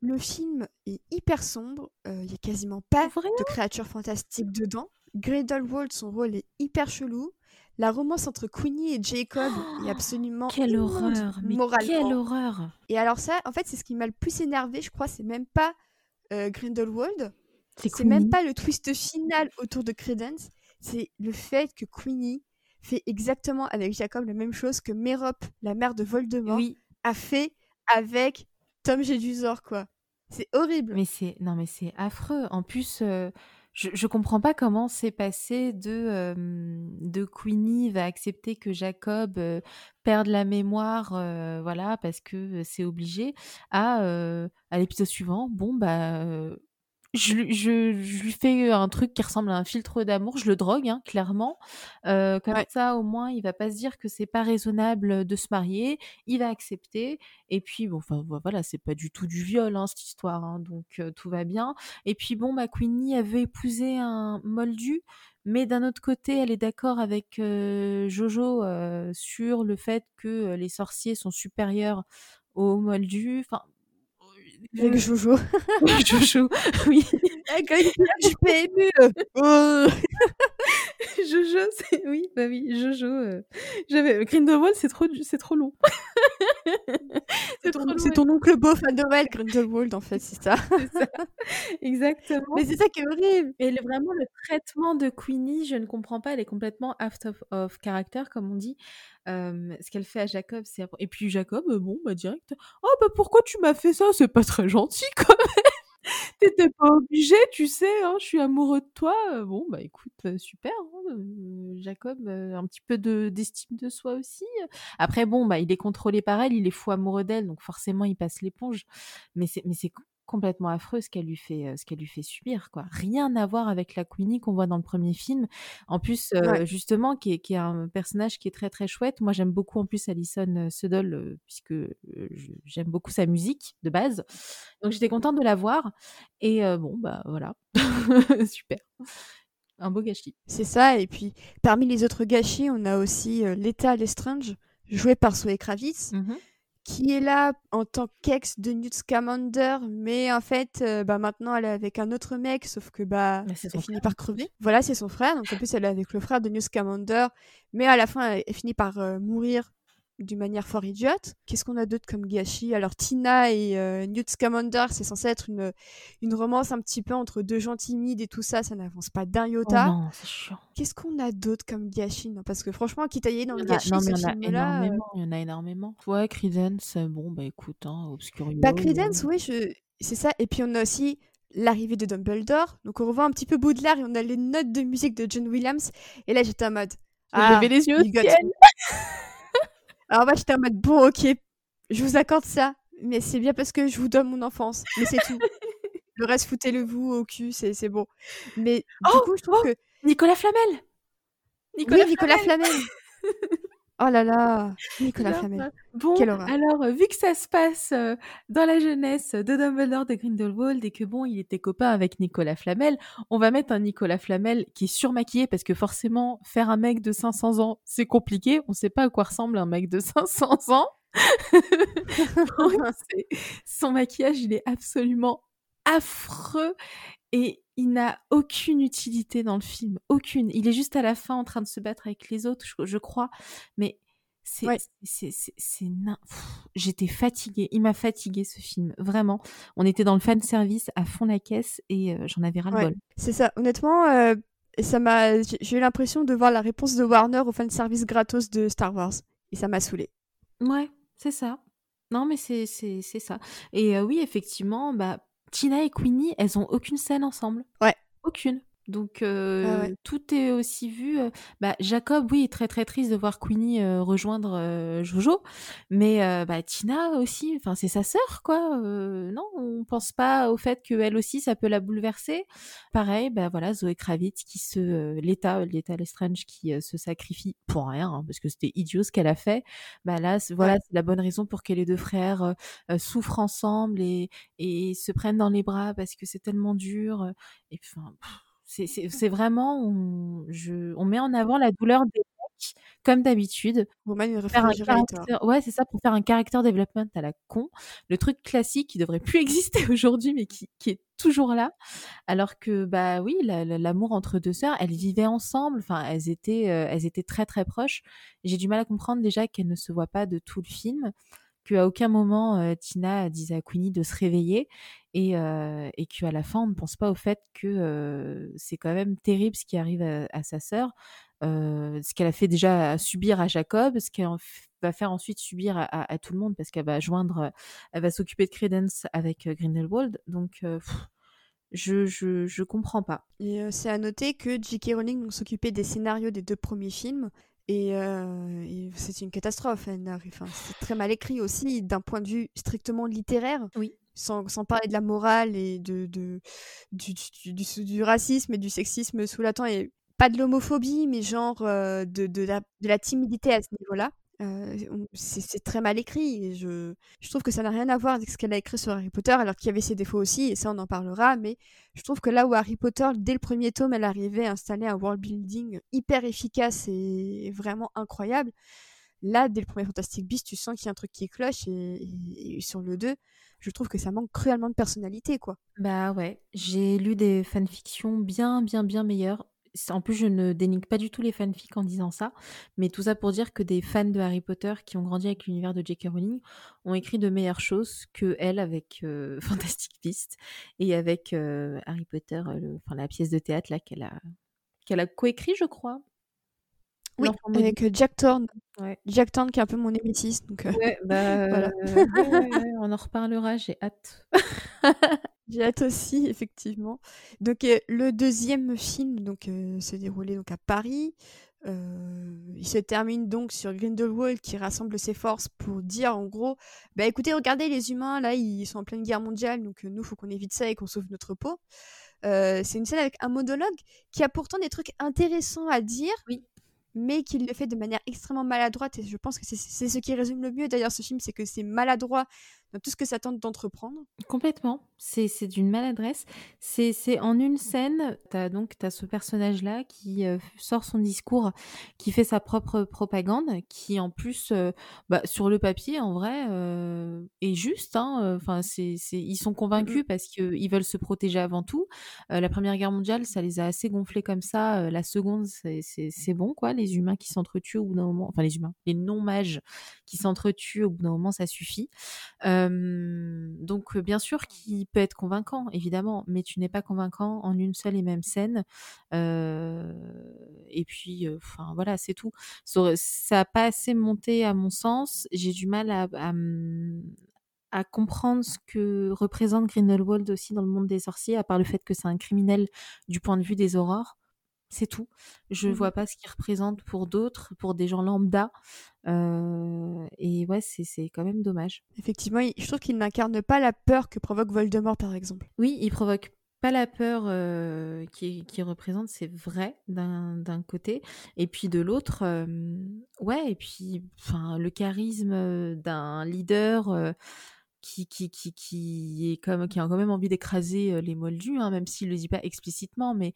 Le film est hyper sombre, il y a quasiment pas de créatures fantastiques dedans. Grindelwald, son rôle est hyper chelou la romance entre Queenie et Jacob est absolument quelle horreur, mais quelle horreur. Et alors ça, en fait, c'est ce qui m'a le plus énervé, je crois, c'est même pas euh, Grindelwald, c'est même pas le twist final autour de Credence, c'est le fait que Queenie fait exactement avec Jacob la même chose que Merop, la mère de Voldemort, a fait avec Tom Jedusor, quoi. C'est horrible. Mais c'est non, mais c'est affreux. En plus. Euh, je, je comprends pas comment c'est passé de, de Queenie va accepter que Jacob perde la mémoire, voilà, parce que c'est obligé, à, à l'épisode suivant, bon, bah, je, je, lui fais un truc qui ressemble à un filtre d'amour, je le drogue, hein, clairement. Euh, comme ça, au moins, il va pas se dire que c'est pas raisonnable de se marier, il va accepter. Et puis, bon, enfin, voilà, c'est pas du tout du viol, hein, cette histoire, hein, donc euh, tout va bien. Et puis, bon, ma Queenie, avait veut épouser un moldu, mais d'un autre côté, elle est d'accord avec euh, Jojo sur le fait que les sorciers sont supérieurs aux moldus. Enfin, avec Jojo. Jojo, oui. Avec un PMU. Jojo, c'est oui, bah oui, Jojo. Euh... J'avais Grindelwald, c'est trop, c'est trop long. c'est ton, ton, oncle beau fan de Noël, Grindelwald, en fait, c'est ça. ça. Exactement. Mais c'est ça qui est horrible. Et vraiment le traitement de Queenie, je ne comprends pas. Elle est complètement out of, of character, comme on dit ce qu'elle fait à Jacob, c'est et puis Jacob, bon bah direct, oh bah pourquoi tu m'as fait ça? C'est pas très gentil quand même. T'étais pas obligé, tu sais, hein, je suis amoureux de toi. Bon bah écoute, super, hein, Jacob, un petit peu de d'estime de soi aussi. Après bon bah il est contrôlé par elle, il est fou amoureux d'elle, donc forcément il passe l'éponge. Mais c'est mais c'est complètement affreux ce qu'elle lui fait ce qu'elle lui fait subir quoi. Rien à voir avec la Queenie qu'on voit dans le premier film. En plus justement qui est, qui est, un personnage qui est très très chouette. Moi j'aime beaucoup en plus Alison Sudol puisque j'aime beaucoup sa musique de base. Donc j'étais contente de la voir et bon bah voilà. Super. Un beau gâchis. C'est ça et puis parmi les autres gâchis on a aussi l'état Lestrange joué par Zoe Kravitz. Mmh qui est là en tant qu'ex de Newt Scamander, mais en fait, euh, bah maintenant elle est avec un autre mec, sauf que bah elle finit par crever. Voilà, c'est son frère, donc en plus elle est avec le frère de Newt Scamander, mais à la fin elle, finit par euh, mourir d'une manière fort idiote. Qu'est-ce qu'on a d'autre comme gâchis? Alors Tina et euh, Newt Scamander, c'est censé être une, une romance un petit peu entre deux gens timides et tout ça, ça n'avance pas d'un iota. Oh non, c'est chiant. Qu'est-ce qu'on a d'autre comme gâchis? Non Parce que franchement, à y dans le gâchis, non, mais il y en a euh, énormément. Il y en a énormément. Ouais, Credence, bon bah écoute, hein, Obscurio. Bah Credence, oui, je... c'est ça. Et puis on a aussi l'arrivée de Dumbledore. Donc on revoit un petit peu Baudelaire et on a les notes de musique de John Williams. Et là j'étais en mode. Ah, les yeux. Alors moi, j'étais en mode, bon, ok, je vous accorde ça, mais c'est bien parce que je vous donne mon enfance. Mais c'est tout. Le reste, foutez-le vous au cul, c'est bon. Mais du oh, coup, je trouve oh, que... Nicolas Flamel Nicolas oui, Nicolas Flamel, Oh là là, Nicolas Flamel. Bon, alors, vu que ça se passe dans la jeunesse de Dumbledore de Grindelwald et que bon, il était copain avec Nicolas Flamel, on va mettre un Nicolas Flamel qui est surmaquillé parce que forcément, faire un mec de 500 ans, c'est compliqué. On sait pas à quoi ressemble un mec de 500 ans. son maquillage, il est absolument affreux et il n'a aucune utilité dans le film, aucune. Il est juste à la fin en train de se battre avec les autres, je, crois, mais C'est, Ouais. c'est, J'étais fatiguée. Il m'a fatiguée ce film, vraiment. On était dans le fan service à fond la caisse et euh, j'en avais ras le Ouais. bol. C'est ça. Honnêtement, euh, ça m'a. J'ai eu l'impression de voir la réponse de Warner au fanservice gratos de Star Wars. Et ça m'a saoulé. Ouais, c'est ça. Non, mais c'est, c'est, c'est ça. Et euh, oui, effectivement, bah, Tina et Queenie, elles ont aucune scène ensemble. Ouais. Aucune. Donc, Ah euh, ouais. tout est aussi vu. bah, Jacob, oui, est très très triste de voir Queenie euh, rejoindre euh, Jojo. Mais euh, bah, Tina aussi, enfin, c'est sa sœur, quoi. Euh, non, on pense pas au fait qu'elle aussi, ça peut la bouleverser. Pareil, bah voilà, Zoé Kravitz qui se. euh, L'État, l'État Lestrange qui se sacrifie pour rien, hein, parce que c'était idiot ce qu'elle a fait. Bah là, voilà, Ouais. c'est la bonne raison pour que les deux frères souffrent ensemble et, et se prennent dans les bras parce que c'est tellement dur. Et enfin, pff, c'est c'est- vraiment, on, je, on met en avant la douleur des mecs, comme d'habitude, caractère, ouais, c'est ça, pour faire un character development à la con, le truc classique qui devrait plus exister aujourd'hui, mais qui, qui est toujours là. Alors que, bah oui, la- la- l'amour entre deux sœurs, elles vivaient ensemble, enfin, elles étaient, euh, elles étaient très très proches. J'ai du mal à comprendre déjà qu'elles ne se voient pas de tout le film, qu'à aucun moment euh, Tina disait à Queenie de se réveiller et, euh, et qu'à la fin on ne pense pas au fait que euh, c'est quand même terrible ce qui arrive à, à sa sœur, euh, ce qu'elle a fait déjà à subir à Jacob, ce qu'elle va faire ensuite subir à, à- à tout le monde parce qu'elle va joindre, elle va s'occuper de Credence avec Grindelwald. Donc pff, je, je, je comprends pas. Et c'est à noter que J.K. Rowling s'occupait des scénarios des deux premiers films. Et, euh, et c'est une catastrophe. Enfin, c'est très mal écrit aussi d'un point de vue strictement littéraire. Oui. Sans, parler de la morale et de, du, racisme et du sexisme sous la temps. Et pas de l'homophobie, mais genre euh, de, de, la, timidité à ce niveau-là. Euh, c'est très mal écrit et je, je trouve que ça n'a rien à voir avec ce qu'elle a écrit sur Harry Potter alors qu'il y avait ses défauts aussi et ça on en parlera mais je trouve que là où Harry Potter dès le premier tome elle arrivait à installer un world building hyper efficace et vraiment incroyable là dès le premier Fantastic Beasts tu sens qu'il y a un truc qui cloche et, sur le 2 je trouve que ça manque cruellement de personnalité quoi Bah ouais, j'ai lu des fanfictions bien, bien, bien meilleures. En plus, je ne dénigre pas du tout les fanfics en disant ça, mais tout ça pour dire que des fans de Harry Potter qui ont grandi avec l'univers de J.K. Rowling ont écrit de meilleures choses que elle avec euh, Fantastic Beasts et avec euh, Harry Potter, euh, enfin la pièce de théâtre là qu'elle a qu'elle a coécrit, je crois. Oui avec Jack Thorne Ouais. Jack Thorne qui est un peu mon donc euh, Ouais, bah, Voilà. ouais, on en reparlera, j'ai hâte. J'ai hâte aussi, effectivement. Donc, euh, le deuxième film donc, euh, se déroulait donc, à Paris. Euh, il se termine donc sur Grindelwald qui rassemble ses forces pour dire en gros bah écoutez, regardez les humains là, ils sont en pleine guerre mondiale donc nous, faut qu'on évite ça et qu'on sauve notre peau. C'est une scène avec un monologue qui a pourtant des trucs intéressants à dire, Oui. Mais qui le fait de manière extrêmement maladroite. Et je pense que c'est ce qui résume le mieux d'ailleurs ce film, c'est que c'est maladroit dans tout ce que ça tente d'entreprendre. Complètement. C'est c'est d'une maladresse. C'est c'est en une scène, t'as donc t'as ce personnage-là qui euh, sort son discours, qui fait sa propre propagande, qui en plus, euh, bah, sur le papier, en vrai, euh, est juste. hein, Enfin, c'est c'est ils sont convaincus parce que ils veulent se protéger avant tout. La Première Guerre mondiale, ça les a assez gonflés comme ça. La Seconde, c'est c'est c'est bon quoi. Les humains qui s'entretuent au bout d'un moment, enfin les humains, les non-mages qui s'entretuent au bout d'un moment, ça suffit. Euh, donc, bien sûr qu'il peut être convaincant, évidemment, mais tu n'es pas convaincant en une seule et même scène. Et puis, enfin, voilà, c'est tout. Ça n'a pas assez monté à mon sens. J'ai du mal à, à comprendre ce que représente Grindelwald aussi dans le monde des sorciers, à part le fait que c'est un criminel du point de vue des aurores. C'est tout. Je Mhm. vois pas ce qu'il représente pour d'autres, pour des gens lambda. Euh, et ouais, c'est quand même dommage. Effectivement, il- je trouve qu'il n'incarne pas la peur que provoque Voldemort, par exemple. Oui, il provoque pas la peur euh, qui, qui représente, c'est vrai d'un côté, et puis de l'autre, euh, ouais, et puis enfin le charisme euh, d'un leader euh, qui, qui, qui, qui est comme qui a quand même envie d'écraser les moldus, hein, même s'il le dit pas explicitement, mais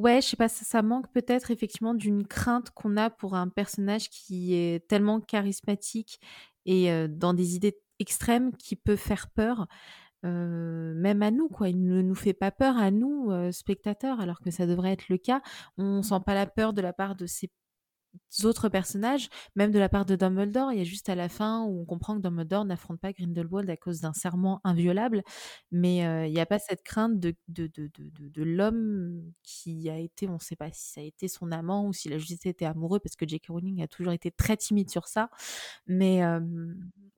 ouais, je sais pas, ça, ça manque peut-être effectivement d'une crainte qu'on a pour un personnage qui est tellement charismatique et euh, dans des idées extrêmes qui peut faire peur. Euh, même à nous, quoi. Il ne nous fait pas peur à nous, euh, spectateurs, alors que ça devrait être le cas. On sent pas la peur de la part de ses autres personnages, même de la part de Dumbledore. Il y a juste à la fin où on comprend que Dumbledore n'affronte pas Grindelwald à cause d'un serment inviolable, mais euh, il n'y a pas cette crainte de, de, de, de, l'homme qui a été, on ne sait pas si ça a été son amant ou s'il a juste été amoureux, parce que J.K. Rowling a toujours été très timide sur ça, mais euh,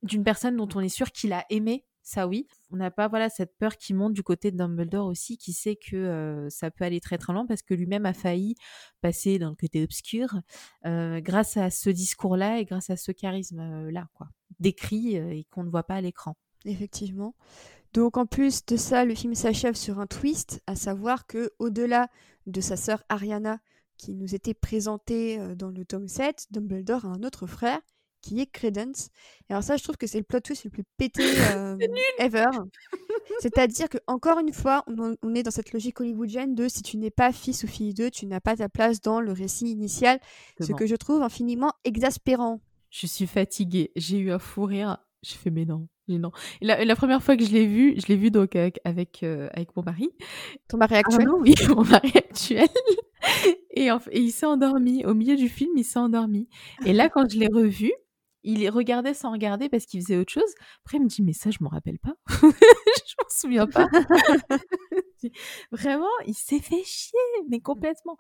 d'une personne dont on est sûr qu'il a aimé ça oui. On n'a pas voilà cette peur qui monte du côté de Dumbledore aussi, qui sait que euh, ça peut aller très très loin parce que lui-même a failli passer dans le côté obscur euh, grâce à ce discours-là et grâce à ce charisme-là, quoi, décrit euh, et qu'on ne voit pas à l'écran. Effectivement. Donc en plus de ça, le film s'achève sur un twist, à savoir que au-delà de sa sœur Ariana qui nous était présentée dans le tome 7, Dumbledore a un autre frère qui est Credence. Et alors ça, je trouve que c'est le plot twist le plus pété euh, ever. C'est-à-dire que encore une fois, on, est dans cette logique hollywoodienne de si tu n'es pas fils ou fille d'eux, tu n'as pas ta place dans le récit initial, ce que je trouve infiniment exaspérant. Je suis fatiguée, j'ai eu un fou rire. Je fais mais non, mais non. la, la, première fois que je l'ai vu, je l'ai vu donc avec avec, euh, avec mon mari. Ton mari actuel? ah Oui, mon mari actuel. Et, et il s'est endormi au milieu du film, il s'est endormi. Et là, quand je l'ai revu, il regardait sans regarder parce qu'il faisait autre chose. Après, il me dit, mais ça, je m'en rappelle pas. je m'en souviens pas. Vraiment, il s'est fait chier, mais complètement.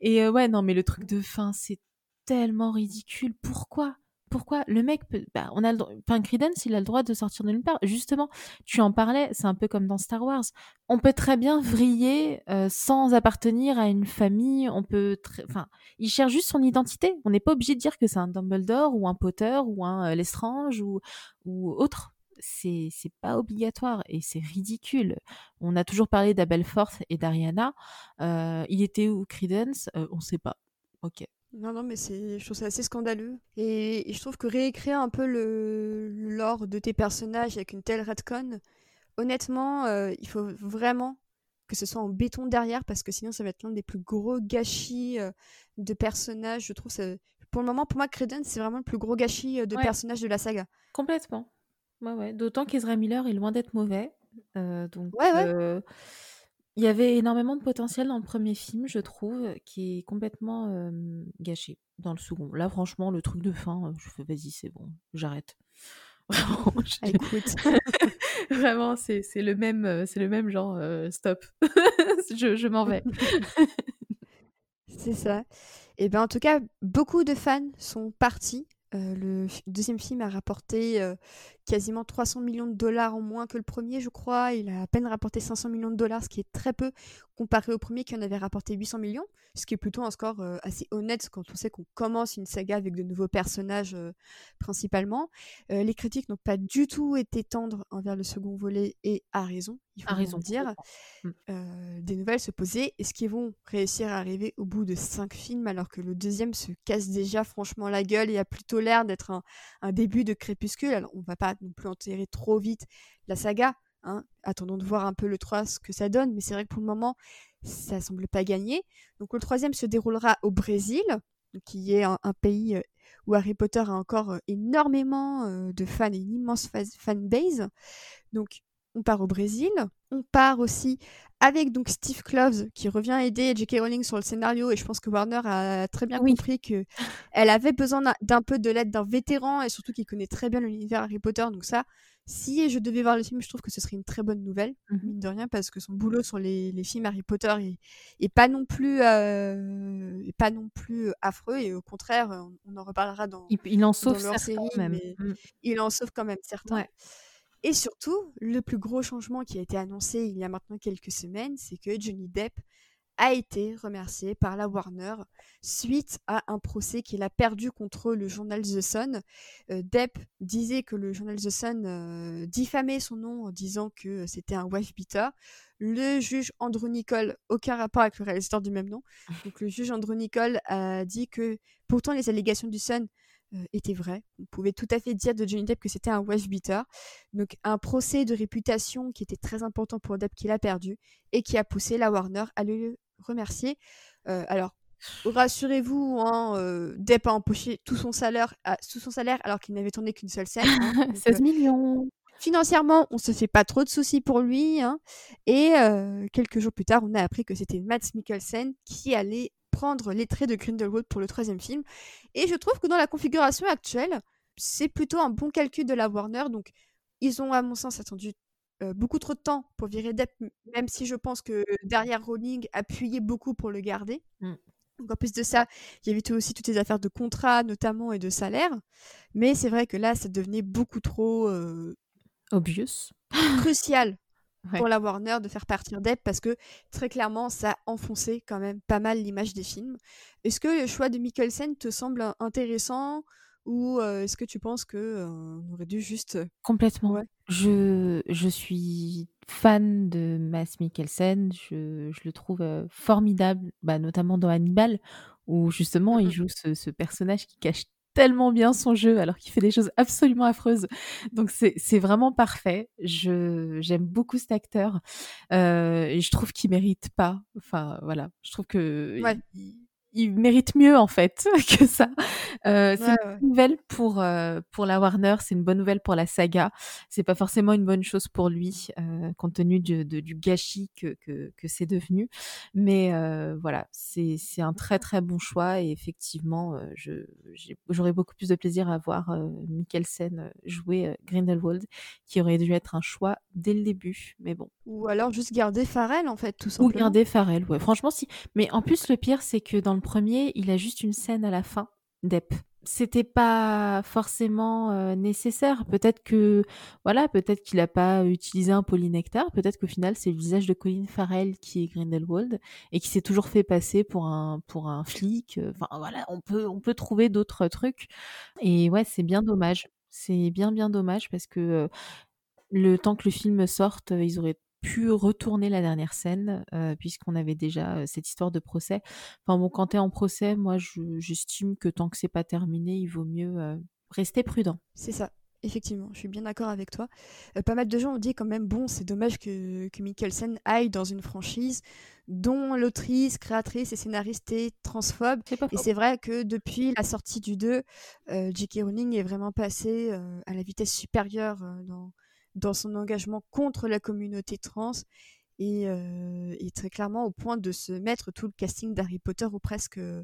Et euh, ouais, non, mais le truc de fin, c'est tellement ridicule. Pourquoi? Pourquoi le mec peut bah, on a le enfin Credence il a le droit de sortir de nulle part justement tu en parlais c'est un peu comme dans Star Wars on peut très bien vriller euh, sans appartenir à une famille on peut enfin il cherche juste son identité on n'est pas obligé de dire que c'est un Dumbledore ou un Potter ou un euh, Lestrange ou autre c'est pas obligatoire et c'est ridicule. On a toujours parlé d'Abelforth et d'Ariana. Euh, il était où Credence On sait pas. Ok. Non, non, mais c'est, je trouve ça assez scandaleux. Et, je trouve que réécrire un peu le, lore de tes personnages avec une telle retcon, honnêtement, euh, il faut vraiment que ce soit en béton derrière parce que sinon ça va être l'un des plus gros gâchis euh, de personnages. Je trouve ça... Pour le moment, pour moi, Credence, c'est vraiment le plus gros gâchis euh, de personnages de la saga. Complètement. Ouais, ouais. D'autant qu'Ezra Miller est loin d'être mauvais. donc, ouais, ouais. Il y avait énormément de potentiel dans le premier film, je trouve, qui est complètement gâché dans le second. Là, franchement, le truc de fin, je fais vas-y, c'est bon, j'arrête. Vraiment, ah, Écoute. Vraiment, c'est le même, c'est le même genre stop. je, je m'en vais. c'est ça. Et ben en tout cas, beaucoup de fans sont partis euh, le deuxième film a rapporté euh, quasiment 300 millions de dollars en moins que le premier, je crois. Il a à peine rapporté 500 millions de dollars, ce qui est très peu comparé au premier qui en avait rapporté 800 millions, ce qui est plutôt un score euh, assez honnête quand on sait qu'on commence une saga avec de nouveaux personnages principalement. les critiques n'ont pas du tout été tendres envers le second volet et à raison, il faut raison dire. Mmh. des nouvelles se posaient. Est-ce qu'ils vont réussir à arriver au bout de cinq films alors que le deuxième se casse déjà franchement la gueule et a plutôt l'air d'être un, début de crépuscule? Alors, on va pas non plus enterrer trop vite la saga. Hein. Attendons de voir un peu le 3 ce que ça donne. Mais c'est vrai que pour le moment, ça semble pas gagner. Donc, le troisième se déroulera au Brésil, qui est un, pays euh, où Harry Potter a encore euh, énormément euh, de fans et une immense fanbase. Donc, on part au Brésil. On part aussi avec donc Steve Kloves qui revient aider J.K. Rowling sur le scénario. Et je pense que Warner a très bien compris que elle avait besoin d'un peu de l'aide d'un vétéran et surtout qui connaît très bien l'univers Harry Potter. Donc ça si je devais voir le film je trouve que ce serait une très bonne nouvelle mmh mine de rien parce que son boulot sur les, films Harry Potter est, pas non plus euh, pas non plus affreux. Et au contraire on, en reparlera dans il, en sauve certains même. mmh. il en sauve quand même certains et surtout, le plus gros changement qui a été annoncé il y a maintenant quelques semaines, c'est que Johnny Depp a été remercié par la Warner suite à un procès qu'il a perdu contre le journal The Sun. Euh, Depp disait que le journal The Sun euh, diffamait son nom en disant que c'était un wife beater. Le juge Andrew Nicole, aucun rapport avec le réalisateur du même nom, donc le juge Andrew Nicole a dit que pourtant les allégations du Sun était vrai. On pouvait tout à fait dire de Johnny Depp que c'était un wife beater. Donc un procès de réputation qui était très important pour Depp qu'il a perdu et qui a poussé la Warner à le remercier. Euh, alors rassurez-vous, hein, euh, Depp a empoché tout son salaire, tout son salaire alors qu'il n'avait tourné qu'une seule scène. Hein, 16 millions. Financièrement, on se fait pas trop de soucis pour lui. Hein. et quelques jours plus tard, on a appris que c'était Matt Mikkelsen qui allait reprendre les traits de Grindelwald pour le troisième film. Et je trouve que dans la configuration actuelle, c'est plutôt un bon calcul de la Warner. Donc, ils ont, à mon sens, attendu beaucoup trop de temps pour virer Depp, même si je pense que derrière Rowling appuyait beaucoup pour le garder. Mmh. Donc en plus de ça, il y avait aussi toutes les affaires de contrat notamment et de salaire. Mais c'est vrai que là, ça devenait beaucoup trop obvious, crucial pour la Warner de faire partir Depp parce que très clairement, ça enfoncé quand même pas mal l'image des films. Est-ce que le choix de Mikkelsen te semble intéressant ou est-ce que tu penses que on aurait dû juste complètement. je, je suis fan de Mads Mikkelsen, je, je le trouve formidable, bah, notamment dans Hannibal, où justement il joue ce, ce personnage qui cache tellement bien son jeu alors qu'il fait des choses absolument affreuses. Donc c'est vraiment parfait. Je j'aime beaucoup cet acteur euh, et je trouve qu'il mérite pas. Enfin voilà, je trouve que il mérite mieux en fait que ça. Euh, c'est une bonne nouvelle pour euh, pour la Warner, c'est une bonne nouvelle pour la saga. C'est pas forcément une bonne chose pour lui, euh, compte tenu du, du gâchis que que, que c'est devenu. Mais voilà, c'est c'est un très très bon choix et effectivement, je j'aurais beaucoup plus de plaisir à voir Mikkelsen jouer Grindelwald, qui aurait dû être un choix dès le début. Mais bon. Ou alors juste garder Farrell en fait, tout simplement. Ou garder Farrell, ouais. Franchement, si. Mais en plus, le pire, c'est que dans le premier, il a juste une scène à la fin d'Ep. C'était pas forcément euh, nécessaire. Peut-être que, voilà, peut-être qu'il a pas utilisé un polynectar. Peut-être qu'au final, c'est le visage de Colin Farrell qui est Grindelwald et qui s'est toujours fait passer pour un, pour un flic. Enfin, voilà, on peut, on peut trouver d'autres trucs. Et ouais, c'est bien dommage. C'est bien, bien dommage parce que euh, le temps que le film sorte, ils auraient pu retourner la dernière scène, euh, puisqu'on avait déjà euh, cette histoire de procès. Enfin bon, quand tu es en procès, moi j'estime que tant que c'est pas terminé, il vaut mieux euh, rester prudent. C'est ça. Effectivement, je suis bien d'accord avec toi. pas mal de gens ont dit quand même, bon, c'est dommage que, que Mikkelsen aille dans une franchise dont l'autrice, créatrice et scénariste est transphobe. et c'est vrai que depuis la sortie du 2, J.K. Rowling est vraiment passé à la vitesse supérieure dans, dans son engagement contre la communauté trans et, euh, très clairement au point de se mettre tout le casting d'Harry Potter ou presque euh,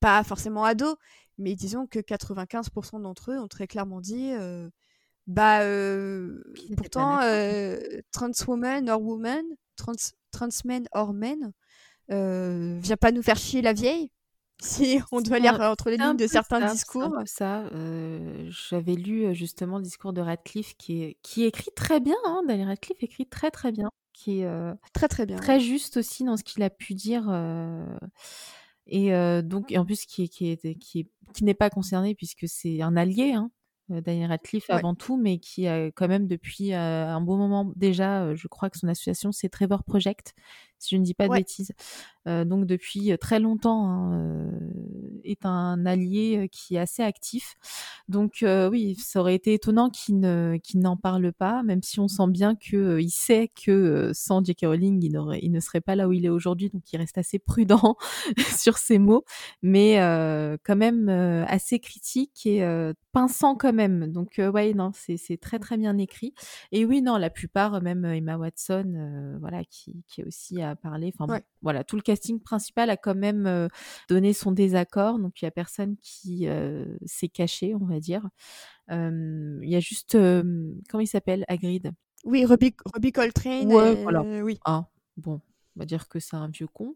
pas forcément ado, mais disons que 95% d'entre eux ont très clairement dit euh, bah pourtant trans woman or woman, trans, trans men or men, viens pas nous faire chier la vieille si on doit lire entre les lignes de certains discours. Ça, euh, j'avais lu euh, justement le discours de Radcliffe qui, est, qui écrit très bien. Hein, Daniel Radcliffe écrit très très bien, qui est euh, très très bien, très juste aussi dans ce qu'il a pu dire. et donc, et en plus, qui, qui, est, qui, qui n'est pas concerné puisque c'est un allié. Hein, Daniel Radcliffe avant tout, mais qui a quand même depuis un bon moment déjà, je crois que son association c'est Trevor Project, si je ne dis pas de bêtises. Euh, donc depuis très longtemps hein, euh, est un allié qui est assez actif. Donc oui, ça aurait été étonnant qu'il ne qu'il n'en parle pas, même si on sent bien que il sait que sans J.K. Rowling, il, il ne serait pas là où il est aujourd'hui, donc il reste assez prudent sur ses mots, mais quand même assez critique et pinçant quand même. Donc ouais, non, c'est très très bien écrit. Et oui, non, la plupart, même Emma Watson, voilà, qui qui aussi à parler. Enfin, voilà, tout le casting principal a quand même euh, donné son désaccord, donc il y a personne qui euh, s'est caché, on va dire. Il y a juste, comment il s'appelle, Hagrid. Oui, Robbie, Coltrane. Ouais, voilà. Oui. Ah, bon, on va dire que c'est un vieux con.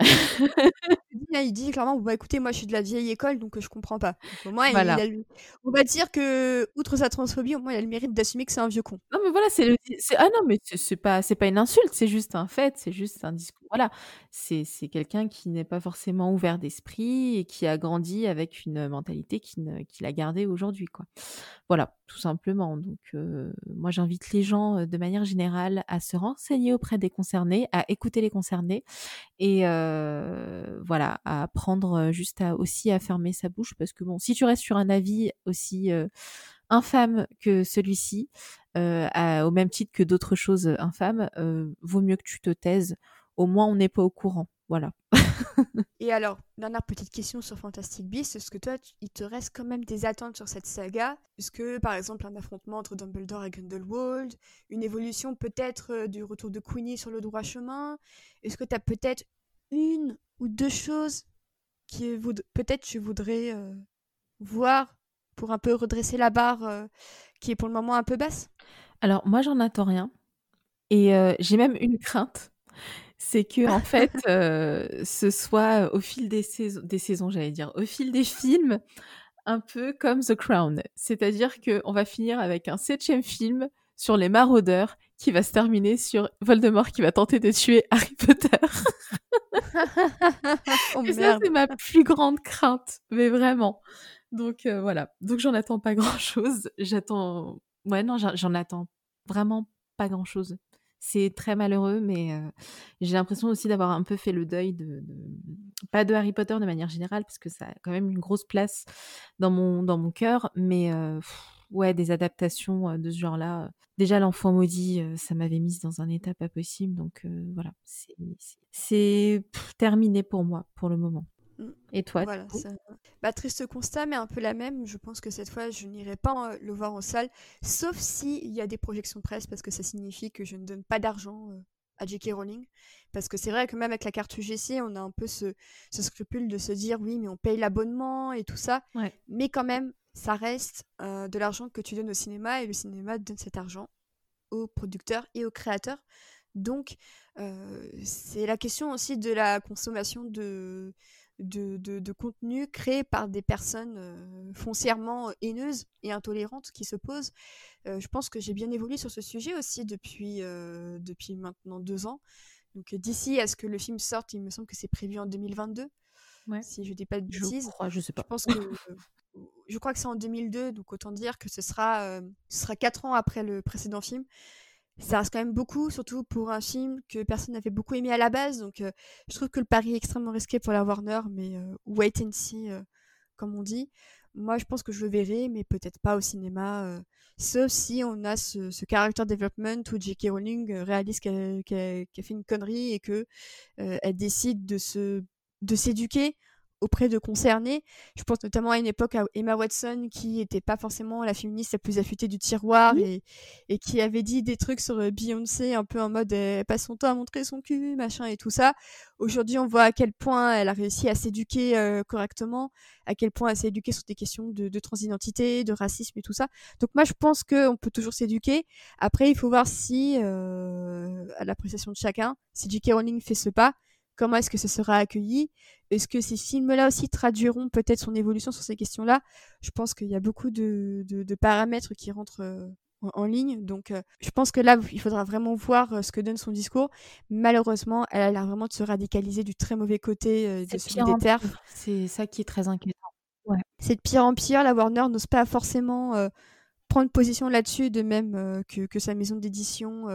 il dit clairement bah écoutez moi je suis de la vieille école donc je comprends pas. au moins on va dire que outre sa transphobie au moins il a le mérite d'assumer que c'est un vieux con. Non mais voilà c'est le... ah non mais c'est pas c'est pas une insulte c'est juste un fait c'est juste un discours voilà c'est quelqu'un qui n'est pas forcément ouvert d'esprit et qui a grandi avec une mentalité qu'il qui a gardée aujourd'hui quoi. Voilà tout simplement donc euh, moi j'invite les gens euh, de manière générale à se renseigner auprès des concernés à écouter les concernés et euh, voilà à apprendre juste aussi à fermer sa bouche parce que bon, si tu restes sur un avis aussi infâme que celui-ci, au même titre que d'autres choses infâmes, vaut mieux que tu te taises. Au moins, on n'est pas au courant. Voilà. Et alors, dernière petite question sur Fantastic Beasts, est-ce que toi, il te reste quand même des attentes sur cette saga? Est-ce que, par exemple, un affrontement entre Dumbledore et Grindelwald, une évolution peut-être du retour de Queenie sur le droit chemin? Est-ce que tu as peut-être une ou deux choses qui peut-être tu voudrais euh, voir pour un peu redresser la barre euh, qui est pour le moment un peu basse? Alors moi j'en attends rien. Et euh, j'ai même une crainte, c'est que en fait ce soit au fil des saisons, des saisons j'allais dire, au fil des films, un peu comme The Crown, c'est-à-dire que on va finir avec un septième film sur les maraudeurs qui va se terminer sur Voldemort qui va tenter de tuer Harry Potter. oh, et ça, c'est ma plus grande crainte, mais vraiment. Donc euh, voilà. Donc j'en attends pas grand chose. J'attends. Ouais, non, j'en attends vraiment pas grand chose. C'est très malheureux, mais j'ai l'impression aussi d'avoir un peu fait le deuil de, Pas de Harry Potter de manière générale, parce que ça a quand même une grosse place dans mon, dans cœur, mais ouais, des adaptations de ce genre-là. Déjà, l'enfant maudit, ça m'avait mise dans un état pas possible. Donc voilà, c'est terminé pour moi pour le moment. Et toi voilà, bah, Triste constat, mais un peu la même. Je pense que cette fois, je n'irai pas le voir en salle, sauf s'il y a des projections presse, parce que ça signifie que je ne donne pas d'argent à J.K. Rowling. Parce que c'est vrai que même avec la carte UGC, on a un peu ce, ce scrupule de se dire oui, mais on paye l'abonnement et tout ça. Mais quand même, ça reste euh, de l'argent que tu donnes au cinéma et le cinéma donne cet argent aux producteurs et aux créateurs. Donc, euh, c'est la question aussi de la consommation de, de, de, contenu créé par des personnes euh, foncièrement haineuses et intolérantes qui se posent. je pense que j'ai bien évolué sur ce sujet aussi depuis, depuis maintenant deux ans. Donc, d'ici à ce que le film sorte, il me semble que c'est prévu en 2022. Si je dis pas de bêtises. Je crois, je sais pas. Je pense que je crois que c'est en 2002, donc autant dire que ce sera, euh, ce sera 4 ans après le précédent film. Ça reste quand même beaucoup, surtout pour un film que personne n'avait beaucoup aimé à la base. Donc, euh, je trouve que le pari est extrêmement risqué pour la Warner, mais euh, wait and see, comme on dit. Moi, je pense que je le verrai, mais peut-être pas au cinéma. sauf si on a ce, ce character development où J.K. Rowling réalise qu'elle fait une connerie et que elle décide de s'éduquer auprès de concernés. Je pense notamment à une époque à Emma Watson qui n'était pas forcément la féministe la plus affûtée du tiroir et, et, qui avait dit des trucs sur euh, Beyoncé un peu en mode elle passe son temps à montrer son cul, machin et tout ça. Aujourd'hui, on voit à quel point elle a réussi à s'éduquer euh, correctement, à quel point elle s'est éduquée sur des questions de, transidentité, de racisme et tout ça. Donc moi, je pense qu'on peut toujours s'éduquer. Après, il faut voir si, euh, à l'appréciation de chacun, si J.K. Rowling fait ce pas, comment est-ce que ce sera accueilli? Est-ce que ces films-là aussi traduiront peut-être son évolution sur ces questions-là? Je pense qu'il y a beaucoup de, paramètres qui rentrent euh, en, ligne. Donc, euh, je pense que là, il faudra vraiment voir euh, ce que donne son discours. Malheureusement, elle a l'air vraiment de se radicaliser du très mauvais côté de celui des terres. C'est ça qui est très inquiétant. C'est de pire en pire. La Warner n'ose pas forcément prendre position là-dessus, de même que, que, sa maison d'édition.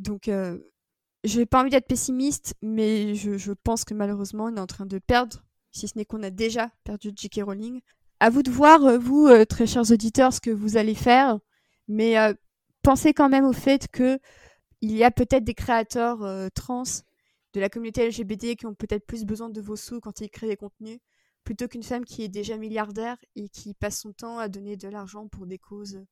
donc, j'ai pas envie d'être pessimiste, mais je, pense que malheureusement, on est en train de perdre, si ce n'est qu'on a déjà perdu J.K. Rowling. À vous de voir, euh, vous, euh, très chers auditeurs, ce que vous allez faire, mais euh, pensez quand même au fait que il y a peut-être des créateurs trans de la communauté LGBT qui ont peut-être plus besoin de vos sous quand ils créent des contenus, plutôt qu'une femme qui est déjà milliardaire et qui passe son temps à donner de l'argent pour des causes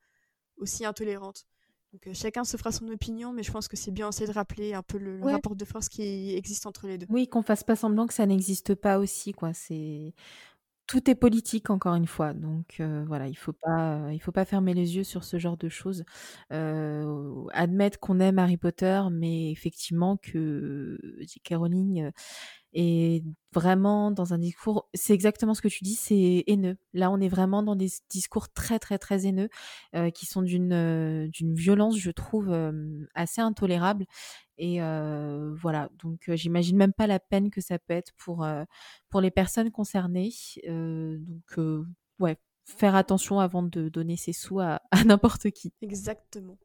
aussi intolérantes. Donc, euh, chacun se fera son opinion, mais je pense que c'est bien aussi de rappeler un peu le, rapport de force qui existe entre les deux. Oui, qu'on fasse pas semblant que ça n'existe pas aussi, quoi. C'est tout est politique encore une fois, donc euh, voilà, il faut pas, il faut pas fermer les yeux sur ce genre de choses. Euh, admettre qu'on aime Harry Potter, mais effectivement que J.K. Rowling et vraiment dans un discours, c'est exactement ce que tu dis, c'est haineux. Là, on est vraiment dans des discours très très très haineux qui sont d'une euh, violence, je trouve, assez intolérable. Et voilà, donc j'imagine même pas la peine que ça peut être pour pour les personnes concernées. donc ouais, faire attention avant de donner ses sous à, à n'importe qui. Exactement.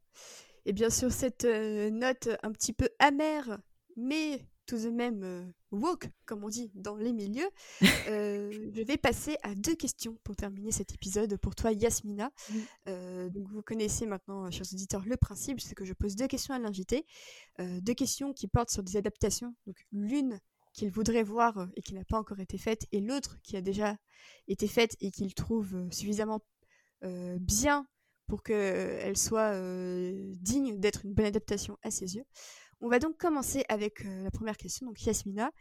Et bien sûr, cette note un petit peu amère, mais tout de même euh, woke, comme on dit dans les milieux, euh, je vais passer à deux questions pour terminer cet épisode pour toi, Yasmina. Euh, donc vous connaissez maintenant, chers auditeurs, le principe, c'est que je pose deux questions à l'invité, deux questions qui portent sur des adaptations. Donc l'une qu'il voudrait voir et qui n'a pas encore été faite, et l'autre qui a déjà été faite et qu'il trouve suffisamment bien pour qu'elle soit digne d'être une bonne adaptation à ses yeux. On va donc commencer avec la première question. Donc Yasmina,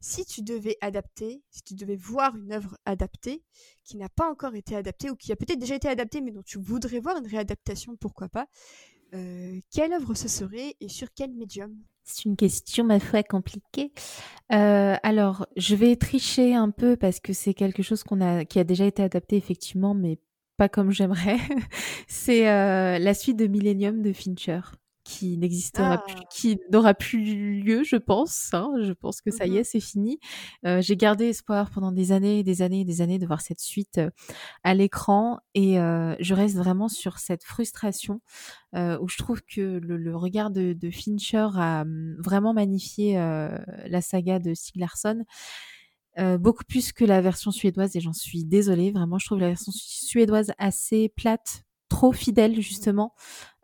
si tu devais adapter, si tu devais voir une œuvre adaptée qui n'a pas encore été adaptée ou qui a peut-être déjà été adaptée mais dont tu voudrais voir une réadaptation, pourquoi pas, quelle œuvre ce serait et sur quel médium? C'est une question, ma foi, compliquée. alors, je vais tricher un peu parce que c'est quelque chose qui a déjà été adapté effectivement, mais pas comme j'aimerais. c'est la suite de Millennium de Fincher qui n'existera plus, ah. qui n'aura plus lieu, je pense. Hein. Je pense que ça y mmh est, c'est fini. Euh, j'ai gardé espoir pendant des années, des années, des années de voir cette suite euh, à l'écran, et euh, je reste vraiment sur cette frustration où je trouve que le, regard de, de, Fincher a hum, vraiment magnifié la saga de Stieg Larsson. beaucoup plus que la version suédoise et j'en suis désolée vraiment je trouve la version suédoise assez plate trop fidèle justement.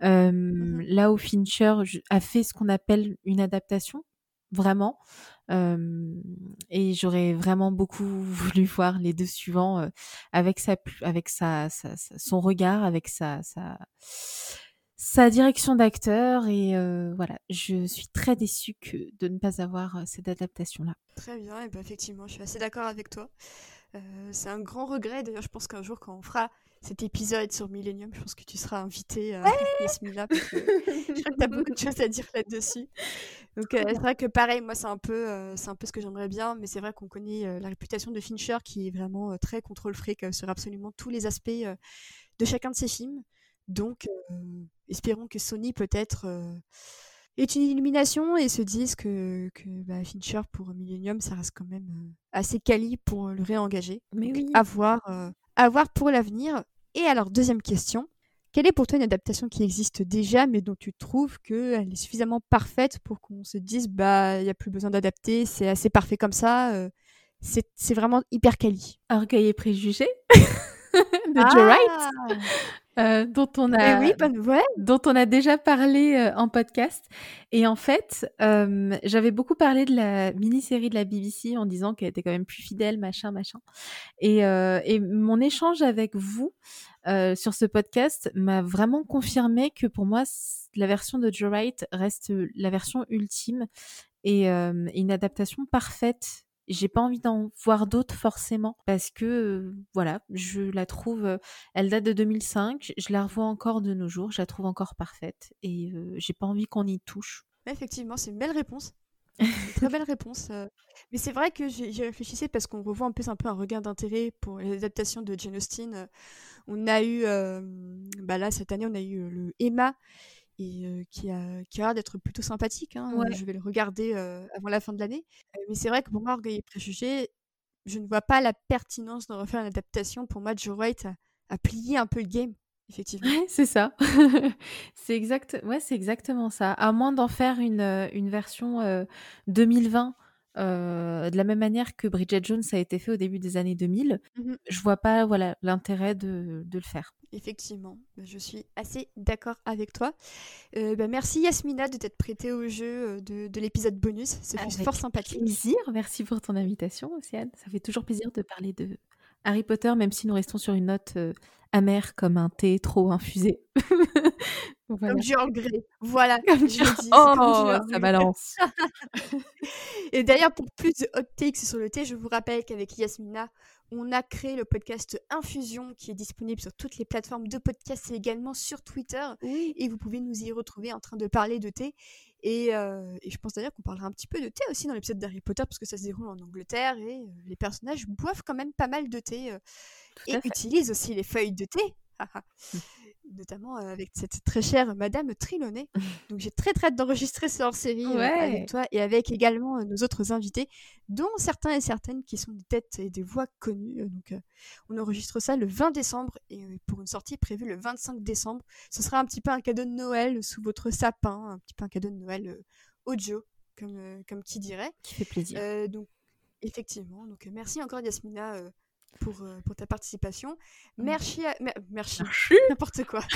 Mmh là où Fincher a fait ce qu'on appelle une adaptation, vraiment. et j'aurais vraiment beaucoup voulu voir les deux suivants avec sa avec sa, son regard, avec sa sa, sa direction d'acteur et voilà, je suis très déçue que de ne pas avoir cette adaptation là. Très bien, et ben effectivement, je suis assez d'accord avec toi. c'est un grand regret. D'ailleurs, je pense qu'un jour, quand on fera cet épisode sur Millennium. Je pense que tu seras invitée, euh, Yasmina, parce que je crois que tu as beaucoup de choses à dire là-dessus. Donc, euh, c'est vrai que pareil, moi, c'est un, peu, euh, c'est un peu ce que j'aimerais bien, mais c'est vrai qu'on connaît euh, la réputation de Fincher qui est vraiment très contrôle fric sur absolument tous les aspects de chacun de ses films. Donc, espérons que Sony, peut-être est une illumination et se dise que, que bah, Fincher pour Millennium, ça reste quand même assez quali pour le réengager. Mais oui. à voir, à voir pour l'avenir. Et alors, deuxième question. Quelle est pour toi une adaptation qui existe déjà, mais dont tu trouves qu'elle est suffisamment parfaite pour qu'on se dise, bah, il n'y a plus besoin d'adapter, c'est assez parfait comme ça, euh, c'est vraiment hyper quali Orgueil et préjugé de ah Joe Wright euh, dont on a oui, dont on a déjà parlé euh, en podcast. Et en fait, euh, j'avais beaucoup parlé de la mini-série de la BBC en disant qu'elle était quand même plus fidèle, machin, machin. Et, et mon échange avec vous sur ce podcast m'a vraiment confirmé que pour moi, la version de Joe Wright reste la version ultime et une adaptation parfaite j'ai pas envie d'en voir d'autres forcément parce que voilà, je la trouve elle date de 2005, je la revois encore de nos jours, je la trouve encore parfaite et j'ai pas envie qu'on y touche. Effectivement, c'est une belle réponse. Une très belle réponse. Mais c'est vrai que j'y réfléchissais parce qu'on revoit un peu, un peu un regard d'intérêt pour les adaptations de Jane Austen. On a eu, bah là, cette année, on a eu le Emma et qui a, qui a l'air d'être plutôt sympathique. Hein. Je vais le regarder avant la fin de l'année. mais c'est vrai que pour moi, Orgueil et Préjugés, je ne vois pas la pertinence de refaire une adaptation. Pour moi, Joe Wright a, plié un peu le game, effectivement. c'est ça. c'est exact... ouais, exactement ça. À moins d'en faire une, une version 2020 euh, de la même manière que Bridget Jones a été fait au début des années 2000, mmh je vois pas voilà l'intérêt de, de, le faire. Effectivement, bah, je suis assez d'accord avec toi. Euh, bah, merci Yasmina de t'être prêtée au jeu de, de l'épisode bonus, c'est fort sympathique. Plaisir, merci pour ton invitation, Océane. Ça fait toujours plaisir de parler de Harry Potter, même si nous restons sur une note amère comme un thé trop infusé. Comme du engrais. Voilà. Comme du... Oh, ça balance. Et d'ailleurs, pour plus de hot takes sur le thé, je vous rappelle qu'avec Yasmina, on a créé le podcast Infusion qui est disponible sur toutes les plateformes de podcast et également sur Twitter. Et vous pouvez nous y retrouver en train de parler de thé. Et, euh, et je pense d'ailleurs qu'on parlera un petit peu de thé aussi dans l'épisode d'Harry Potter parce que ça se déroule en Angleterre et euh, les personnages boivent quand même pas mal de thé euh, et utilisent aussi les feuilles de thé. notamment avec cette très chère Madame Trelawney. Donc j'ai très très hâte d'enregistrer ce hors-série avec toi et avec également nos autres invités, dont certains et certaines qui sont des têtes et des voix connues. Donc on enregistre ça le 20 décembre et pour une sortie prévue le 25 décembre. Ce sera un petit peu un cadeau de Noël sous votre sapin, un petit peu un cadeau de Noël audio, comme, comme qui dirait. Qui fait plaisir. donc effectivement, donc merci encore Yasmina pour, euh, pour ta participation. Mmh. Merci à... Merci. N'importe quoi.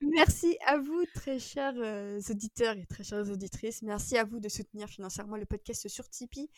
Merci à vous, très chers euh, auditeurs et très chères auditrices. Merci à vous de soutenir financièrement le podcast sur Tipeee.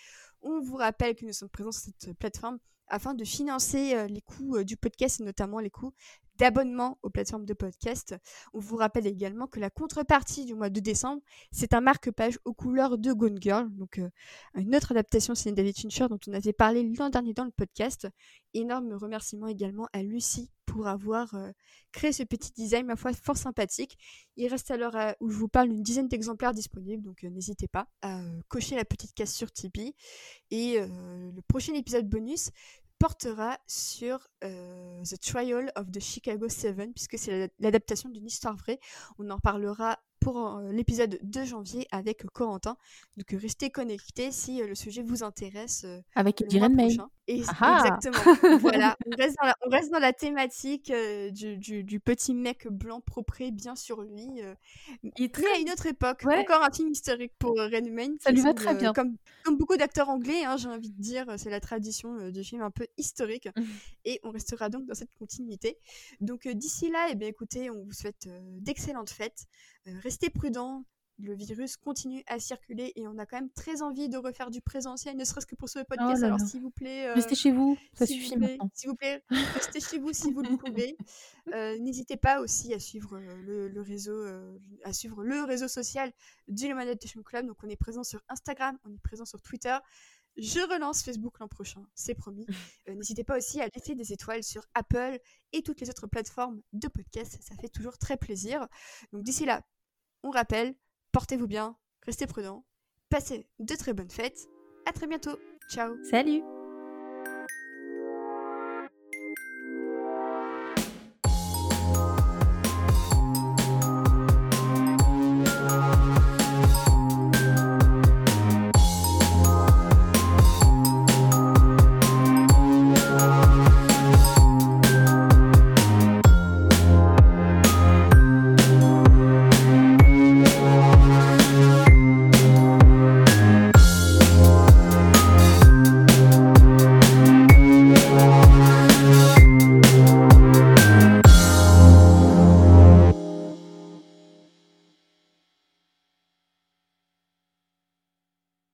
On vous rappelle que nous sommes présents sur cette plateforme afin de financer euh, les coûts du podcast et notamment les coûts d'abonnement aux plateformes de podcast. On vous rappelle également que la contrepartie du mois de décembre, c'est un marque-page aux couleurs de Gone Girl, donc euh, une autre adaptation c'est David Fincher dont on avait parlé l'an dernier dans le podcast. Énorme remerciement également à Lucie pour avoir euh, créé ce petit design, ma foi, fort sympathique. Il reste à l'heure où je vous parle une dizaine d'exemplaires disponibles, donc euh, n'hésitez pas à cocher la petite case sur Tipeee. Et le prochain épisode bonus, portera sur The Trial of the Chicago Seven, puisque c'est l'adaptation d'une histoire vraie. On en parlera pour l'épisode de janvier avec Corentin. Donc restez connectés si le sujet vous intéresse. avec Jiren May. exactement. voilà, on reste, dans la, thématique du, petit mec blanc propre bien sur lui. Il très... à une autre époque. Encore un film historique pour Ren Main. Ça lui va très bien. Comme, comme beaucoup d'acteurs anglais, hein, j'ai envie de dire, c'est la tradition du film un peu historique. Mmh. Et on restera donc dans cette continuité. Donc d'ici là, eh bien, écoutez, on vous souhaite d'excellentes fêtes. Restez prudents, le virus continue à circuler et on a quand même très envie de refaire du présentiel, ne serait-ce que pour ce podcast. Oh Alors s'il vous plaît, restez chez vous, ça suffit maintenant. S'il vous plaît, restez chez vous si vous le pouvez. N'hésitez pas aussi à suivre le, réseau, à suivre le réseau social du Lemon Adaptation Club. Donc on est présent sur Instagram, on est présent sur Twitter. Je relance Facebook l'an prochain, c'est promis. N'hésitez pas aussi à laisser des étoiles sur Apple et toutes les autres plateformes de podcast, ça fait toujours très plaisir. Donc d'ici là, on rappelle, portez-vous bien, restez prudents, passez de très bonnes fêtes. À très bientôt. Ciao. Salut.